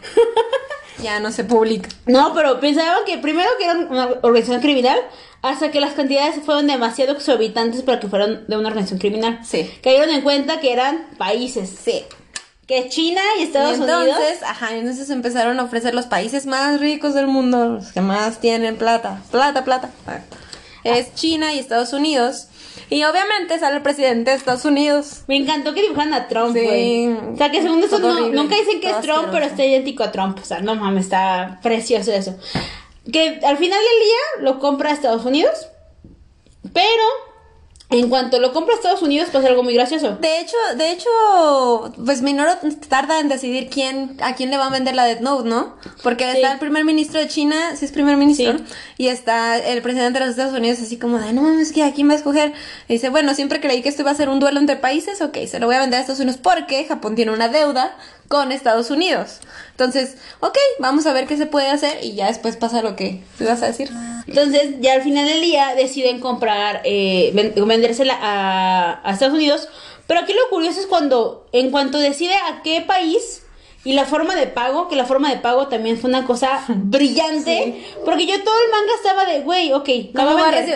Ya no se publica. No, pero pensaban que primero que era una organización criminal, hasta que las cantidades fueron demasiado exorbitantes para que fueran de una organización criminal. Sí. Cayeron en cuenta que eran países. Sí. Que China y Estados y Unidos. entonces, ajá, entonces empezaron a ofrecer los países más ricos del mundo, los que más tienen plata, plata, plata. Es China y Estados Unidos. Y obviamente sale el presidente de Estados Unidos. Me encantó que dibujaran a Trump, Sí. güey. O sea, que según eso no- nunca dicen que es Trump, pero está idéntico a Trump. O sea, no mames, está precioso eso. Que al final del día lo compra Estados Unidos, pero en cuanto lo compra Estados Unidos pasa algo muy gracioso. De hecho, de hecho, pues Minoru tarda en decidir quién, a quién le va a vender la Death Note, ¿no? Porque Sí. está el primer ministro de China, sí es primer ministro, Sí. y está el presidente de los Estados Unidos así como de, no mames. ¿a quién va a escoger? Y dice, bueno, siempre creí que esto iba a ser un duelo entre países, ok, se lo voy a vender a Estados Unidos porque Japón tiene una deuda con Estados Unidos. Entonces, ok, vamos a ver qué se puede hacer y ya después pasa lo que tú ibas a decir. Entonces, ya al final del día deciden comprar, eh, ven- vendérsela a Estados Unidos. Pero aquí lo curioso es cuando, en cuanto decide a qué país y la forma de pago, que la forma de pago también fue una cosa brillante. Porque yo todo el manga estaba de, güey, ok.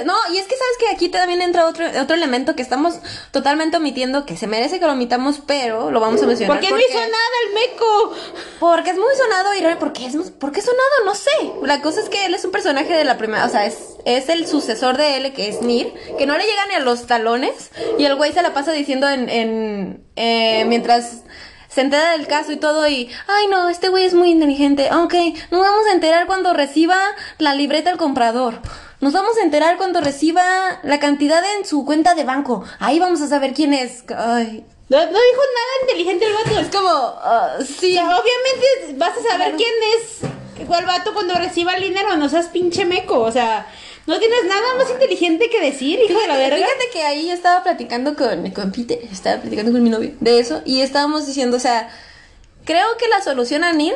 No, y es que sabes que aquí también entra otro, otro elemento que estamos totalmente omitiendo, que se merece que lo omitamos, pero lo vamos a mencionar. Porque no hizo nada el meco. Porque es muy sonado y ¿por qué es, ¿por qué es sonado? No sé. La cosa es que él es un personaje de la primera, o sea, es, es el sucesor de él, que es Nir, que no le llega ni a los talones, y el güey se la pasa diciendo en, en eh, mientras se entera del caso y todo y, ay no, este güey es muy inteligente, ok, nos vamos a enterar cuando reciba la libreta del comprador. Nos vamos a enterar cuando reciba la cantidad en su cuenta de banco. Ahí vamos a saber quién es. Ay. No, no dijo nada inteligente el vato. Es como, O sí. sea, obviamente vas a saber Claro. quién es cuál vato cuando reciba el dinero, no seas pinche meco, o sea, no tienes nada más inteligente que decir, hijo de la Fíjate, verga. fíjate que ahí yo estaba platicando con, con Peter, estaba platicando con mi novio de eso y estábamos diciendo, o sea, creo que la solución a Nir,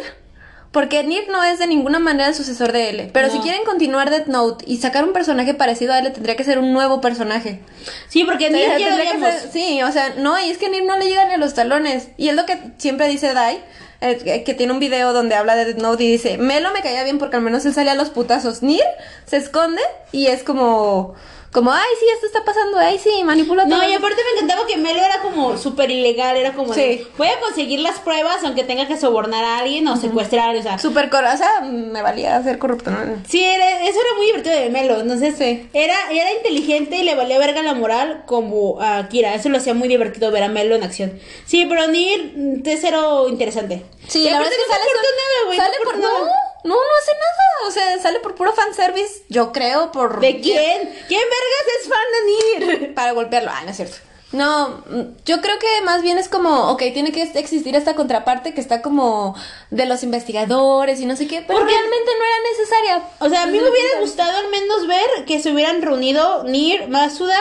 porque Nir no es de ninguna manera el sucesor de L, pero No. si quieren continuar Death Note y sacar un personaje parecido a L, tendría que ser un nuevo personaje. Sí, porque O sea, Nier ya lo tendría que ser- sí, o sea, no, y es que Nir no le llega ni a los talones. Y es lo que siempre dice Dai, eh, que, tiene un video donde habla de Death Note y dice, Melo me caía bien porque al menos él salía a los putazos. Nir se esconde y es como, como, ay, sí, esto está pasando, ay, sí, manipula No, todo". y aparte me encantaba que Melo era como súper ilegal, era como de, Sí. voy a conseguir las pruebas aunque tenga que sobornar a alguien o secuestrar o sea, Súper o sea, me valía ser corrupto, ¿no? Sí, era- eso era muy divertido de Melo. Entonces, Sí. era, era inteligente y le valía verga la moral como a Kira. Eso lo hacía muy divertido ver a Melo en acción. Sí, pero Nir mm, cero interesante. Sí, Y la verdad es que no sale, son- nada, güey. sale no por, no, nada. No, no hace nada, o sea, sale por puro fanservice, yo creo, por... ¿De quién? ¿Quién vergas es fan de Nir? para golpearlo. Ah, no es cierto. No, mm, yo creo que más bien es como, ok, tiene que existir esta contraparte que está como de los investigadores y no sé qué, pero Porque- realmente no era necesaria. O sea, a mí me hubiera gustado al menos ver que se hubieran reunido Nir, Masuda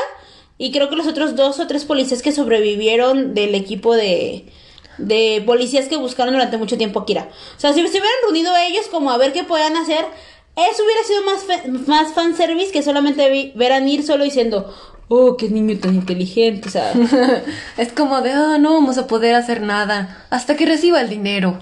y creo que los otros dos o tres policías que sobrevivieron del equipo de, de policías que buscaron durante mucho tiempo a Kira. O sea, si se hubieran reunido ellos como a ver qué podían hacer, eso hubiera sido más, fe- más fanservice que solamente vi- ver a Nir solo diciendo, oh, qué niño tan inteligente, o sea... es como de, ah, no vamos a poder hacer nada hasta que reciba el dinero.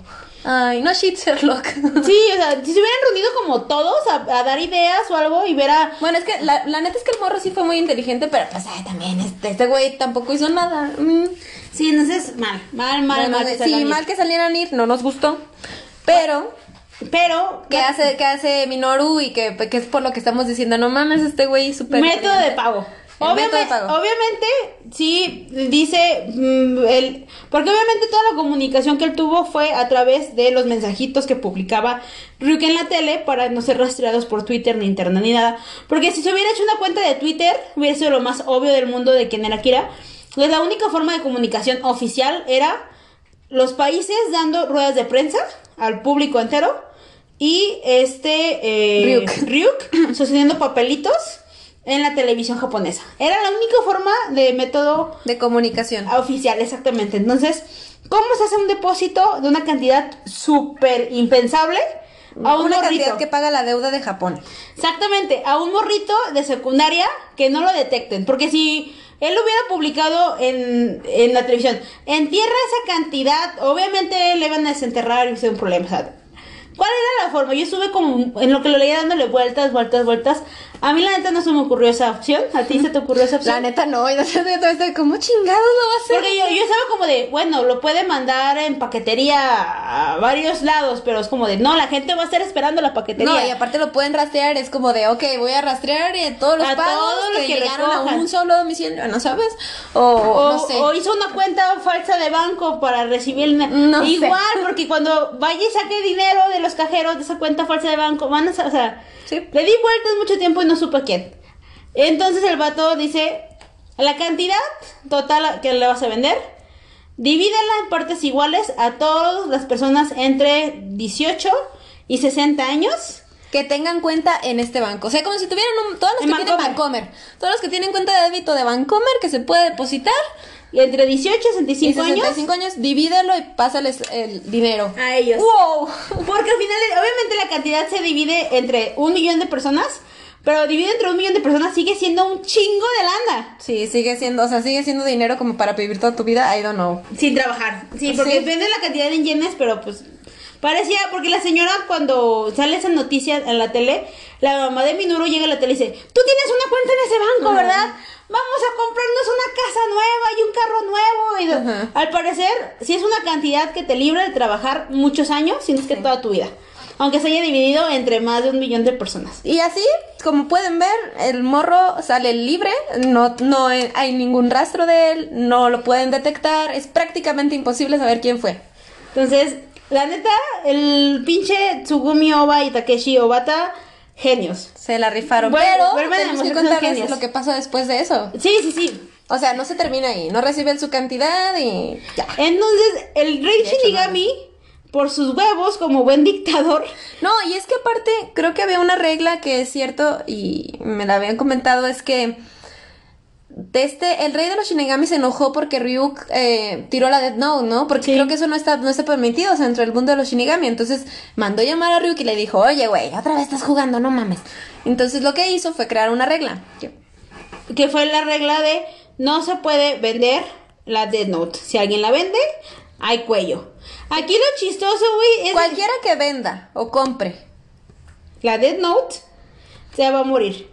Ay, no shit, Sherlock. Sí, o sea, si se hubieran reunido como todos a, a dar ideas o algo y ver a... Bueno, es que la, la neta es que el morro sí fue muy inteligente, pero pues ay, también este, este güey tampoco hizo nada. Mm. Sí, entonces, mal, mal, mal, Bueno, mal. que sí, mal que salieran ir, no nos gustó. Pero, Pero... ¿qué hace, qué hace Minoru? Y que, que es por lo que estamos diciendo, no mames, este güey súper... Método de pago. Obviamente, obviamente, sí, dice, mm, el, porque obviamente toda la comunicación que él tuvo fue a través de los mensajitos que publicaba Ryuk en la tele para no ser rastreados por Twitter, ni internet, ni nada. Porque si se hubiera hecho una cuenta de Twitter, hubiera sido lo más obvio del mundo de quién era Kira. Pues la única forma de comunicación oficial era los países dando ruedas de prensa al público entero y este eh, Ryuk. Ryuk sosteniendo papelitos en la televisión japonesa. Era la única forma de método De comunicación. oficial, exactamente. Entonces, ¿cómo se hace un depósito de una cantidad súper impensable a un Una morrito? cantidad que paga la deuda de Japón. Exactamente, a un morrito de secundaria que no lo detecten. Porque si él lo hubiera publicado en, en la televisión, entierra esa cantidad, obviamente le van a desenterrar y ser un problema. sea, ¿Cuál era la forma? Yo estuve como en lo que lo leía dándole vueltas, vueltas, vueltas A mí la neta no se me ocurrió esa opción. ¿A ti se te ocurrió esa opción? La neta no, y no sé, como chingados lo va a hacer. Porque yo, yo estaba como de, bueno, lo puede mandar en paquetería a varios lados, pero es como de, no, la gente va a estar esperando la paquetería. No, y aparte lo pueden rastrear, es como de, ok, voy a rastrear todos los A pagos todos los que, que llegaron a recojan. un solo domicilio, ¿no sabes? O, O, no sé. o hizo una cuenta falsa de banco para recibir. No sé. Igual, porque cuando vaya y saque dinero de los cajeros de esa cuenta falsa de banco, van a, o sea, Sí. le di vueltas mucho tiempo no supe quién. Entonces el vato dice, la cantidad total que le vas a vender, divídela en partes iguales a todas las personas entre 18 y 60 años. Que tengan cuenta en este banco. O sea, como si tuvieran un, todos los En que tienen Bancomer. Todos los que tienen cuenta de débito de Bancomer que se puede depositar. Y entre 18 y 65, y 65 años, divídelo y pásales el dinero. a ellos. ¡Wow! Porque al final, obviamente la cantidad se divide entre un millón de personas, pero dividido entre un millón de personas sigue siendo un chingo de lana. Sí, sigue siendo, o sea, sigue siendo dinero como para vivir toda tu vida, I don't know. Sin trabajar. Sí, porque Sí. depende de la cantidad en yenes, pero pues parecía, porque la señora cuando sale esa noticia en la tele, la mamá de Minuro llega a la tele y dice, tú tienes una cuenta en ese banco, ¿verdad? Vamos a comprarnos una casa nueva y un carro nuevo. Y. Al parecer, sí es una cantidad que te libra de trabajar muchos años, si no es que toda tu vida. Aunque se haya dividido entre más de un millón de personas. Y así, como pueden ver, el morro sale libre, no, no hay ningún rastro de él, no lo pueden detectar, es prácticamente imposible saber quién fue. Entonces, la neta, el pinche Tsugumi Oba y Takeshi Obata, genios. Se la rifaron. Bueno, pero tenemos que contarles lo que pasó después de eso. Sí, sí, sí. O sea, no se termina ahí, no reciben su cantidad y ya. Entonces, el rey Shinigami, por sus huevos, como buen dictador, No, y es que aparte, creo que había una regla que es cierto y me la habían comentado, es que este, el rey de los Shinigami se enojó porque Ryuk eh, tiró la Death Note, ¿no? Porque Sí. creo que eso no está, no está permitido, o sea, dentro del mundo de los Shinigami. Entonces mandó llamar a Ryuk y le dijo, oye, güey, otra vez estás jugando, no mames. Entonces lo que hizo fue crear una regla. que- que fue la regla de no se puede vender la Death Note. Si alguien la vende, hay cuello. Aquí lo chistoso, güey, es Cualquiera que venda o compre. la Death Note se va a morir.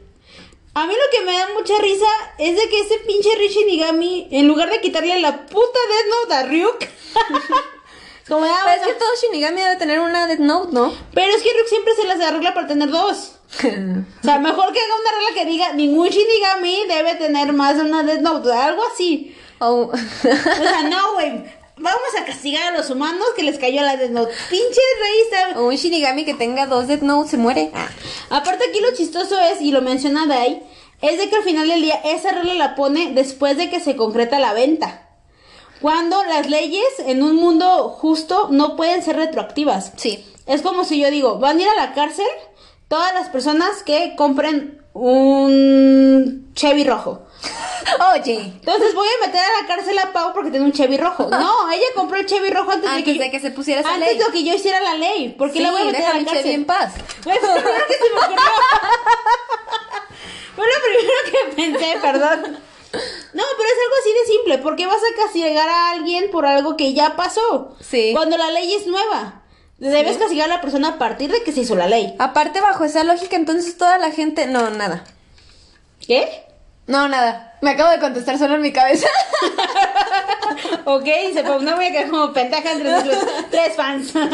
A mí lo que me da mucha risa es de que ese pinche Rey Shinigami, en lugar de quitarle la puta Death Note a Ryuk, como ya, Pero es que todo Shinigami debe tener una Death Note, ¿no? pero es que Ryuk siempre se las arregla para tener dos. O sea, mejor que haga una regla que diga ningún Shinigami debe tener más de una Death Note, algo así. O- O sea, no, güey. Vamos a castigar a los humanos que les cayó la Death Note. Pinche rey un Shinigami que tenga dos Death Note se muere. Ah. Aparte aquí lo chistoso es, y lo menciona Dai, es de que al final del día esa regla la pone después de que se concreta la venta. Cuando las leyes en un mundo justo no pueden ser retroactivas. Sí. Es como si yo digo, van a ir a la cárcel todas las personas que compren un Chevy rojo. Oye. Entonces voy a meter a la cárcel a Pau porque tiene un Chevy rojo. No, ella compró el Chevy rojo antes, Antes de, que de que se pusiera esa antes ley. de que yo hiciera la ley. ¿Por qué la voy a meter deja a la mi Chevy cárcel? en paz. Lo primero que se me ocurrió. Fue lo primero que pensé, perdón. No, pero es algo así de simple. ¿Por qué vas a castigar a alguien por algo que ya pasó? Sí. Cuando la ley es nueva. Debes castigar a la persona a partir de que se hizo la ley. Aparte, bajo esa lógica, entonces toda la gente. No, nada. ¿Qué? No, nada. Me acabo de contestar solo en mi cabeza. Ok, se no voy a quedar como pentaja entre los tres fans.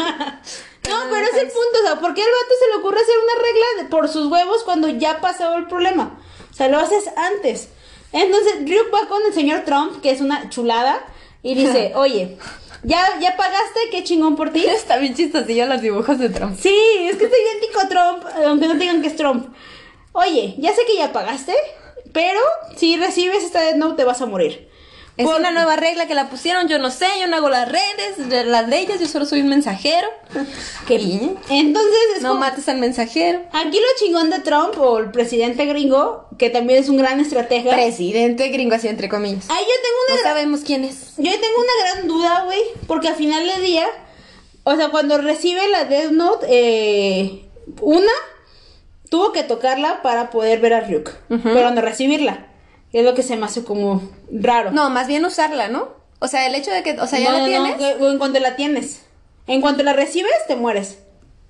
No, pero es el punto, o sea, ¿por qué al vato se le ocurre hacer una regla de- por sus huevos cuando ya pasó el problema? O sea, lo haces antes. Entonces, Ryuk va con el señor Trump, que es una chulada, y dice, oye, ¿ya, ya pagaste? Qué chingón por ti. Está bien chistosillo los dibujos de Trump. Sí, es que está idéntico a Trump, aunque no digan que es Trump. Oye, ya sé que ya pagaste, pero si recibes esta Death Note te vas a morir. Es Por- una nueva regla que la pusieron, yo no sé, yo no hago las redes, de- las leyes, yo solo soy un mensajero. que- Entonces, es No como- mates al mensajero. Aquí lo chingón de Trump o el presidente gringo, que también es un gran estratega. Presidente gringo, así entre comillas. Ahí yo tengo No una gran, sabemos quién es. yo tengo una gran duda, güey, porque al final del día, o sea, cuando recibe la Death Note, eh, una tuvo que tocarla para poder ver a Ryuk, pero no recibirla. Es lo que se me hace como raro. No, más bien usarla, ¿no? O sea, el hecho de que, o sea, ya No, la no, no, tienes. que- o en cuanto la tienes. En cuanto la recibes, te mueres.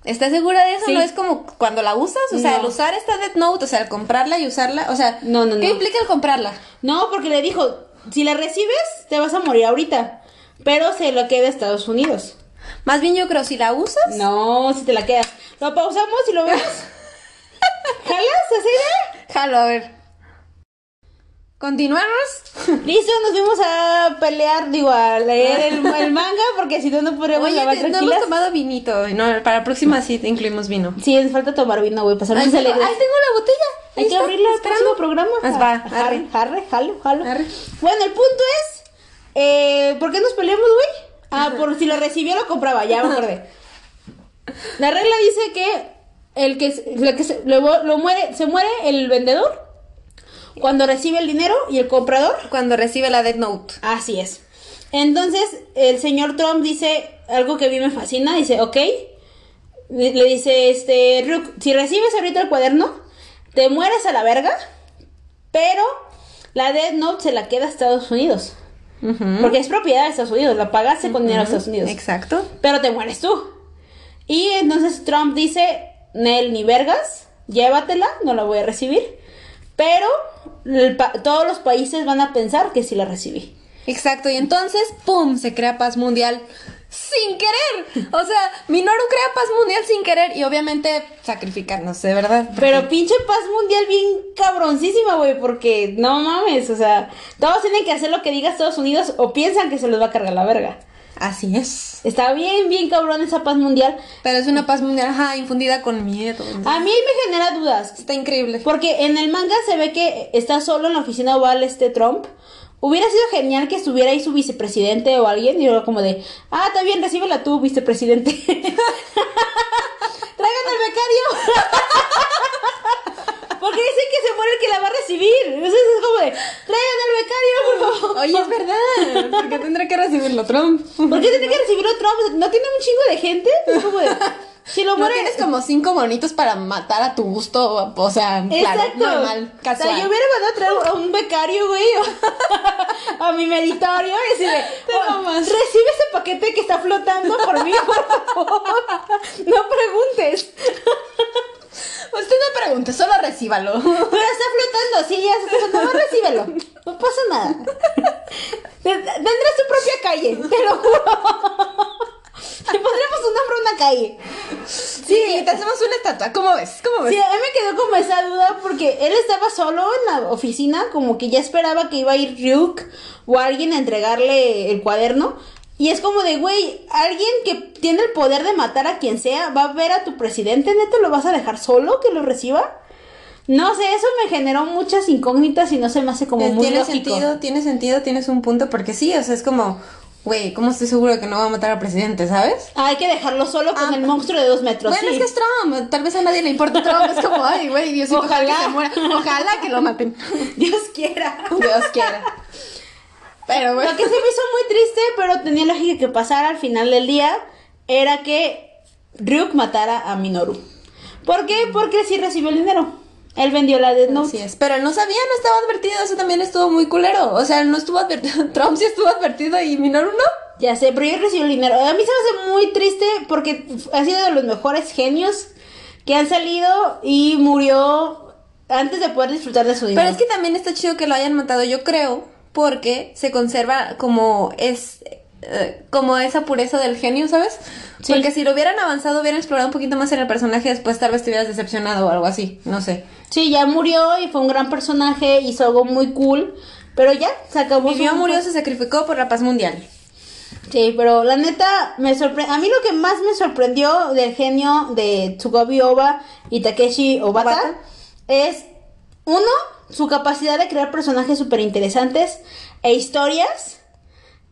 ¿Estás segura de eso? Sí. No es como cuando la usas, o sea, No. el usar esta Death Note, o sea, el comprarla y usarla, o sea, No, no, ¿qué no. implica el comprarla? No, porque le dijo, si la recibes, te vas a morir ahorita. Pero se lo queda a Estados Unidos. Más bien yo creo, si la usas, No, si te la quedas. Lo pausamos y lo vemos. ¿Jalas idea? jalo, a ver. ¿Continuamos? Listo, nos fuimos a pelear, digo, a leer el, el manga, porque si no, no podríamos Oye, grabar te- no hemos tomado vinito, no, para la próxima sí te incluimos vino. Sí, nos falta tomar vino, güey, pasar Ahí tengo, ahí tengo la botella. Hay que abrirla el próximo programa. Pues va. Arre, arre, jalo, jalo. Arre. Bueno, el punto es, eh, ¿por qué nos peleamos, güey? Ah, por si lo recibía lo compraba, ya me acordé. La regla dice que el que, la que se, lo, lo muere, se muere el vendedor cuando recibe el dinero y el comprador Cuando recibe la Death Note. Así es. Entonces, el señor Trump dice algo que a mí me fascina. Dice, ok. Le dice, este, Rook, si recibes ahorita el cuaderno, te mueres a la verga, pero la Death Note se la queda a Estados Unidos. Porque es propiedad de Estados Unidos, la pagaste con dinero a Estados Unidos. Exacto. Pero te mueres tú. Y entonces Trump dice, Nel, ni vergas, llévatela, no la voy a recibir. Pero todos los países van a pensar que sí la recibí. Exacto, y entonces, ¡pum! se crea paz mundial sin querer. O sea, Minoru crea paz mundial sin querer y obviamente sacrificándose, ¿verdad? Pero pinche paz mundial bien cabroncísima, güey, porque no mames, o sea, todos tienen que hacer lo que diga Estados Unidos o piensan que se los va a cargar la verga. Así es. Está bien, bien cabrón esa paz mundial. Pero es una paz mundial, ajá, infundida con miedo. A mí me genera dudas, Está increíble. porque en el manga se ve que está solo en la oficina oval este Trump. Hubiera sido genial que estuviera ahí su vicepresidente o alguien y luego como de, ah, está bien, recíbela tú, vicepresidente. Traigan al becario. Porque dicen que se muere el que la va a recibir. Entonces es como de, traigan al becario, por favor. Oye, es verdad. Porque tendrá que recibirlo Trump. ¿Por qué tiene que recibirlo Trump? ¿No tiene un chingo de gente? Es como de, si lo No muere... tienes como cinco bonitos para matar a tu gusto, o sea, claro, normal, O casual. sea, yo hubiera mandado a traer a un becario, güey, a mi meditorio y decirle, "Oh, recibe ese paquete que está flotando por mí, por favor. No preguntes. Usted no pregunte, solo recíbalo. Pero está flotando, sí, ya se no, recíbelo. No pasa nada. Tendrás tu propia calle, te lo juro. Te pondremos un nombre a una calle. Sí, y te hacemos una estatua. ¿Cómo ves? ¿Cómo ves? Sí, a mí me quedó como esa duda porque él estaba solo en la oficina, como que ya esperaba que iba a ir Ryuk o alguien a entregarle el cuaderno. Y es como de, güey, alguien que tiene el poder de matar a quien sea, va a ver a tu presidente, ¿neta lo vas a dejar solo que lo reciba? No sé, eso me generó muchas incógnitas y no se me hace como Eh, muy tiene lógico. sentido, tiene sentido, tienes un punto, porque sí, o sea, es como, güey, ¿cómo estoy seguro de que no va a matar al presidente, sabes? Ah, hay que dejarlo solo con Ah. el monstruo de dos metros. Bueno, sí. es que es Trump, tal vez a nadie le importa Trump, es como, ay, güey, Diosito, ojalá Ojalá. que se muera, ojalá que lo maten, Dios quiera. Dios quiera. Pero bueno, Lo que se me hizo muy triste, pero tenía lógica que pasara al final del día, era que Ryuk matara a Minoru. ¿Por qué? Porque él sí recibió el dinero. Él vendió la Death Note. Así es, pero él no sabía, no estaba advertido, eso también estuvo muy culero, o sea, él no estuvo advertido, Trump sí estuvo advertido y Minoru no. Ya sé, pero él recibió el dinero. A mí se me hace muy triste porque ha sido de los mejores genios que han salido y murió antes de poder disfrutar de su dinero. Pero es que también está chido que lo hayan matado, yo creo, porque se conserva como es eh, como esa pureza del genio, ¿sabes? Sí. Porque si lo hubieran avanzado, hubieran explorado un poquito más en el personaje, después tal vez te hubieras decepcionado o algo así, no sé. Sí, ya murió y fue un gran personaje, hizo algo muy cool, pero ya, se acabó. Vivió, su- murió, se sacrificó por la paz mundial. Sí, pero la neta me sorprendió. A mí lo que más me sorprendió del genio de Tsugobi Oba y Takeshi Obata, Obata. es, uno, su capacidad de crear personajes súper interesantes e historias.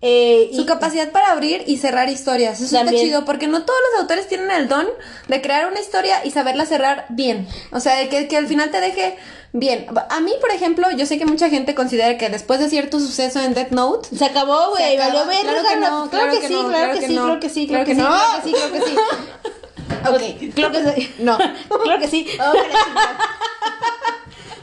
eh, Su y- capacidad para abrir y cerrar historias, eso También. está chido, porque no todos los autores tienen el don de crear una historia y saberla cerrar bien. O sea, de que, que al final te deje bien. A mí, por ejemplo, yo sé que mucha gente considera que después de cierto suceso en Death Note, Se acabó, güey, valió ver. Claro que no, claro que sí, claro que sí, claro que sí, claro que sí, claro que sí, claro que sí. Ok. Claro que sí. No. Claro que sí.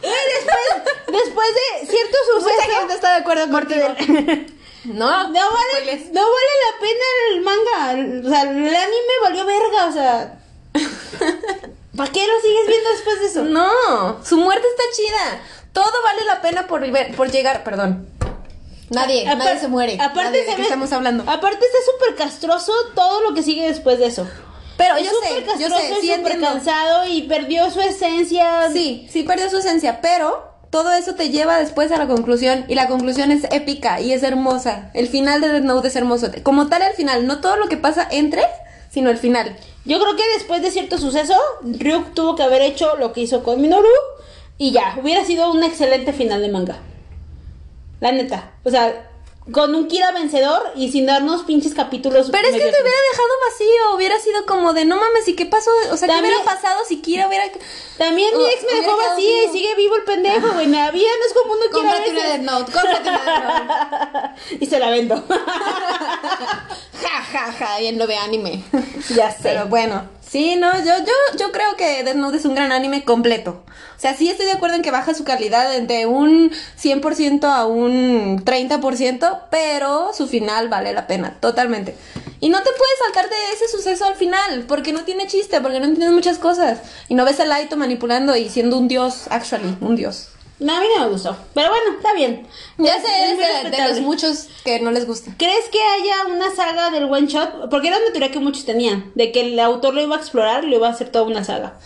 Güey, después, después de cierto suceso. Mucha gente está de acuerdo contigo. No, No vale, no vale la pena el manga. O sea, el anime valió verga, o sea. ¿Para qué lo sigues viendo después de eso? No, su muerte está chida. Todo vale la pena por, ver- por llegar, perdón. Nadie, nadie se muere. Aparte Nadie, ¿de se qué ve- estamos hablando? Aparte está súper castroso todo lo que sigue después de eso. Pero es yo sé, yo sé, sí súper cansado y perdió su esencia. Sí, sí perdió su esencia, pero todo eso te lleva después a la conclusión y la conclusión es épica y es hermosa. El final de Death Note es hermoso. Como tal el final, no todo lo que pasa entre, sino el final. Yo creo que después de cierto suceso, Ryuk tuvo que haber hecho lo que hizo con Minoru y ya, hubiera sido un excelente final de manga. La neta. O sea, con un Kira vencedor y sin darnos pinches capítulos. Pero es que te hubiera dejado vacío, hubiera sido como de no mames, ¿y qué pasó? O sea, ¿qué También- hubiera pasado si Kira hubiera También mi ex me dejó vacía y sigue vivo el pendejo, güey. Me había, no es como uno Cómprate una Death Note, cómprate una Death Note. y se la vendo. Ja, ja, ja, bien lo ve anime. ya sé. Pero bueno, sí, no, yo, yo, yo creo que Note es un gran anime completo. O sea, sí estoy de acuerdo en que baja su calidad de un 100% a un 30%, pero su final vale la pena, totalmente. Y no te puedes saltar de ese suceso al final, porque no tiene chiste, porque no entiendes muchas cosas. Y no ves a Laito manipulando y siendo un dios, actually, un dios. No, a mí no me gustó. Pero bueno, está bien. Ya Es- sé, es de, los muchos que no les gusta. ¿Crees que haya una saga del one shot? Porque era una teoría que muchos tenían, de que el autor lo iba a explorar y lo iba a hacer toda una saga.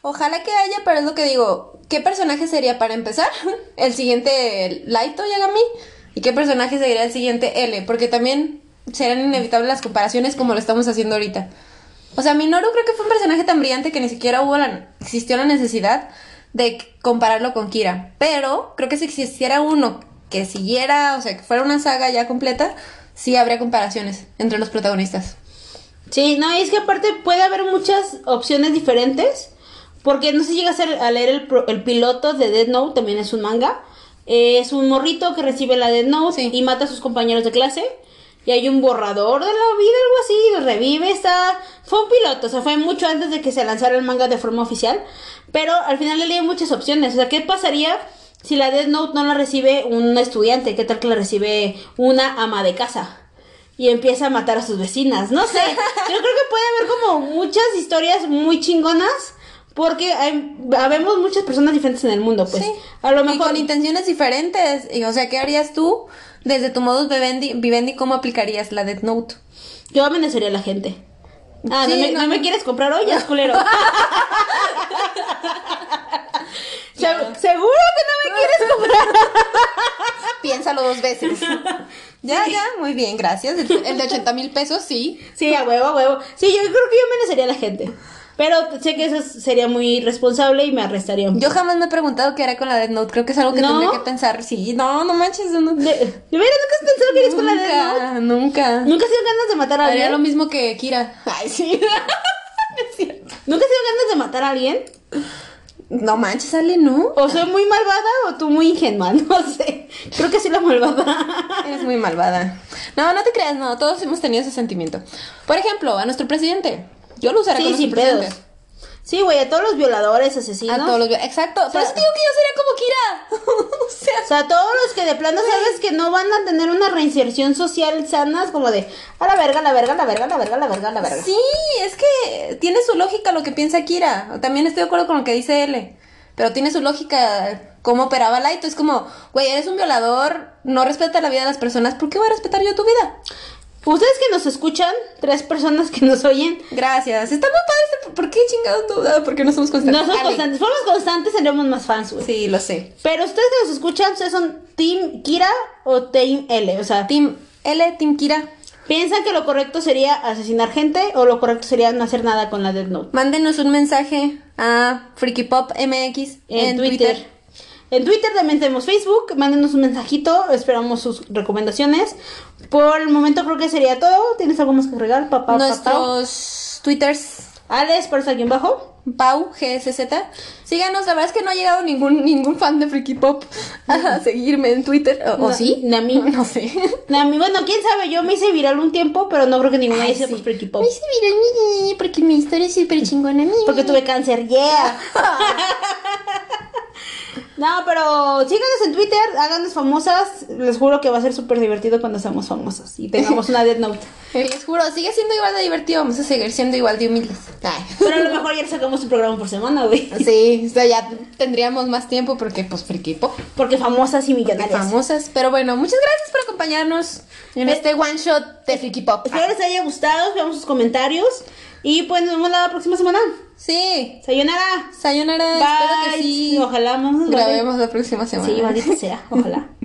Ojalá que haya, pero es lo que digo. ¿Qué personaje sería para empezar? El siguiente Laito Yagami. ¿Y qué personaje sería el siguiente L? Porque también serán inevitables las comparaciones como lo estamos haciendo ahorita. O sea, Minoru creo que fue un personaje tan brillante que ni siquiera hubo la, existió la necesidad de compararlo con Kira. Pero creo que si existiera uno que siguiera, o sea, que fuera una saga ya completa, sí habría comparaciones entre los protagonistas. Sí, no, y es que aparte puede haber muchas opciones diferentes. Porque no sé si llegas a a leer el, pro- el piloto de Dead Note, también es un manga. Eh, es un morrito que recibe la Dead Note Sí. y mata a sus compañeros de clase. Y hay un borrador de la vida, algo así, lo revive, está... Fue un piloto, o sea, fue mucho antes de que se lanzara el manga de forma oficial. Pero al final le leí muchas opciones. O sea, ¿qué pasaría si la Death Note no la recibe un estudiante? ¿Qué tal que la recibe una ama de casa? y empieza a matar a sus vecinas. No sé, yo creo que puede haber como muchas historias muy chingonas porque hay, habemos muchas personas diferentes en el mundo, pues. Sí. A lo Y mejor con intenciones diferentes. Y, o sea, ¿qué harías tú desde tu modus vivendi, vivendi cómo aplicarías la Death Note? yo amenazaría a la gente. Ah, Sí, ¿no, me, no. no me quieres comprar es culero. Se- Seguro que no me quieres comprar. Piénsalo dos veces. ya, ya, muy bien, gracias. El, el de 80 mil pesos, sí. Sí, a huevo, a huevo. Sí, yo creo que yo amenazaría a la gente. Pero sé que eso sería muy irresponsable y me arrestarían. Yo jamás me he preguntado qué hará con la Death Note. Creo que es algo que ¿No? tendría que pensar. Sí, no, no manches. No, De, ¿De veras nunca has pensado que eres con la Death Note? nunca, nunca. ¿Nunca has tenido ganas de matar a Haría alguien? lo mismo que Kira. Ay, sí. ¿Nunca has tenido ganas de matar a alguien? No manches, Ale, ¿no? ¿O soy muy malvada o tú muy ingenua? No sé. Creo que soy la malvada. Eres muy malvada. No, no te creas, no. Todos hemos tenido ese sentimiento. Por ejemplo, a nuestro presidente. Yo lo usaré Sí, con sin pedos. presidente. Sí, güey, a todos los violadores, asesinos. A todos los... Exacto. Por sea- eso digo que yo sería como Kira. o sea... O sea, todos los que de plano sabes que no van a tener una reinserción social sana, es como de a la verga, la verga, la verga, la verga, la verga, la verga. Sí, es que tiene su lógica lo que piensa Kira. También estoy de acuerdo con lo que dice L. Pero tiene su lógica cómo operaba Laito. Es como, güey, eres un violador, no respeta la vida de las personas. ¿Por qué voy a respetar yo tu vida? Ustedes que nos escuchan, tres personas que nos oyen, Gracias. Está muy padre. este- ¿Por qué chingados tú? Ah, ¿Por qué no somos constantes? no somos constantes. Fuéramos constantes, seríamos más fans, güey. Sí, lo sé. Pero ustedes que nos escuchan, ¿ustedes son Team Kira o Team L? O sea, Team L, Team Kira. ¿piensan que lo correcto sería asesinar gente o lo correcto sería no hacer nada con la Death Note? Mándenos un mensaje a Freaky Pop MX En, Twitter. En Twitter también tenemos Facebook. Mándenos un mensajito. Esperamos sus recomendaciones. Por el momento creo que sería todo. ¿Tienes algo más que agregar? Papá, papá. Nuestros Twitters. Alex, por aquí abajo. Pau GSZ. Síganos, la verdad es que no ha llegado ningún, ningún fan de Freaky Pop a seguirme en Twitter. ¿O, o No, sí? ni a mí. No sé. A mí, bueno, quién sabe. Yo me hice viral un tiempo, pero no creo que ninguno Ay, hice sí. Freaky Pop. Me hice viral mi- porque mi historia es súper chingona mía. Porque tuve cáncer, yeah. No, pero síganos en Twitter, háganos famosas. Les juro que va a ser súper divertido cuando seamos famosas y tengamos una Death Note. Les juro, sigue siendo igual de divertido, vamos a seguir siendo igual de humildes. Ay. Pero a lo mejor ya sacamos un programa por semana, güey. Sí, o sea, ya tendríamos más tiempo porque, pues, friquipo. Porque famosas y millonarias. Famosas. Pero bueno, muchas gracias por acompañarnos en Eh, este one shot de Friki Pop. Espero les haya gustado, veamos sus comentarios. Y pues nos vemos la próxima semana. Sí. Sayonara. Sayonara, Bye. espero que sí. Ojalá vamos Grabemos la próxima semana. Sí, maldita sea. Ojalá.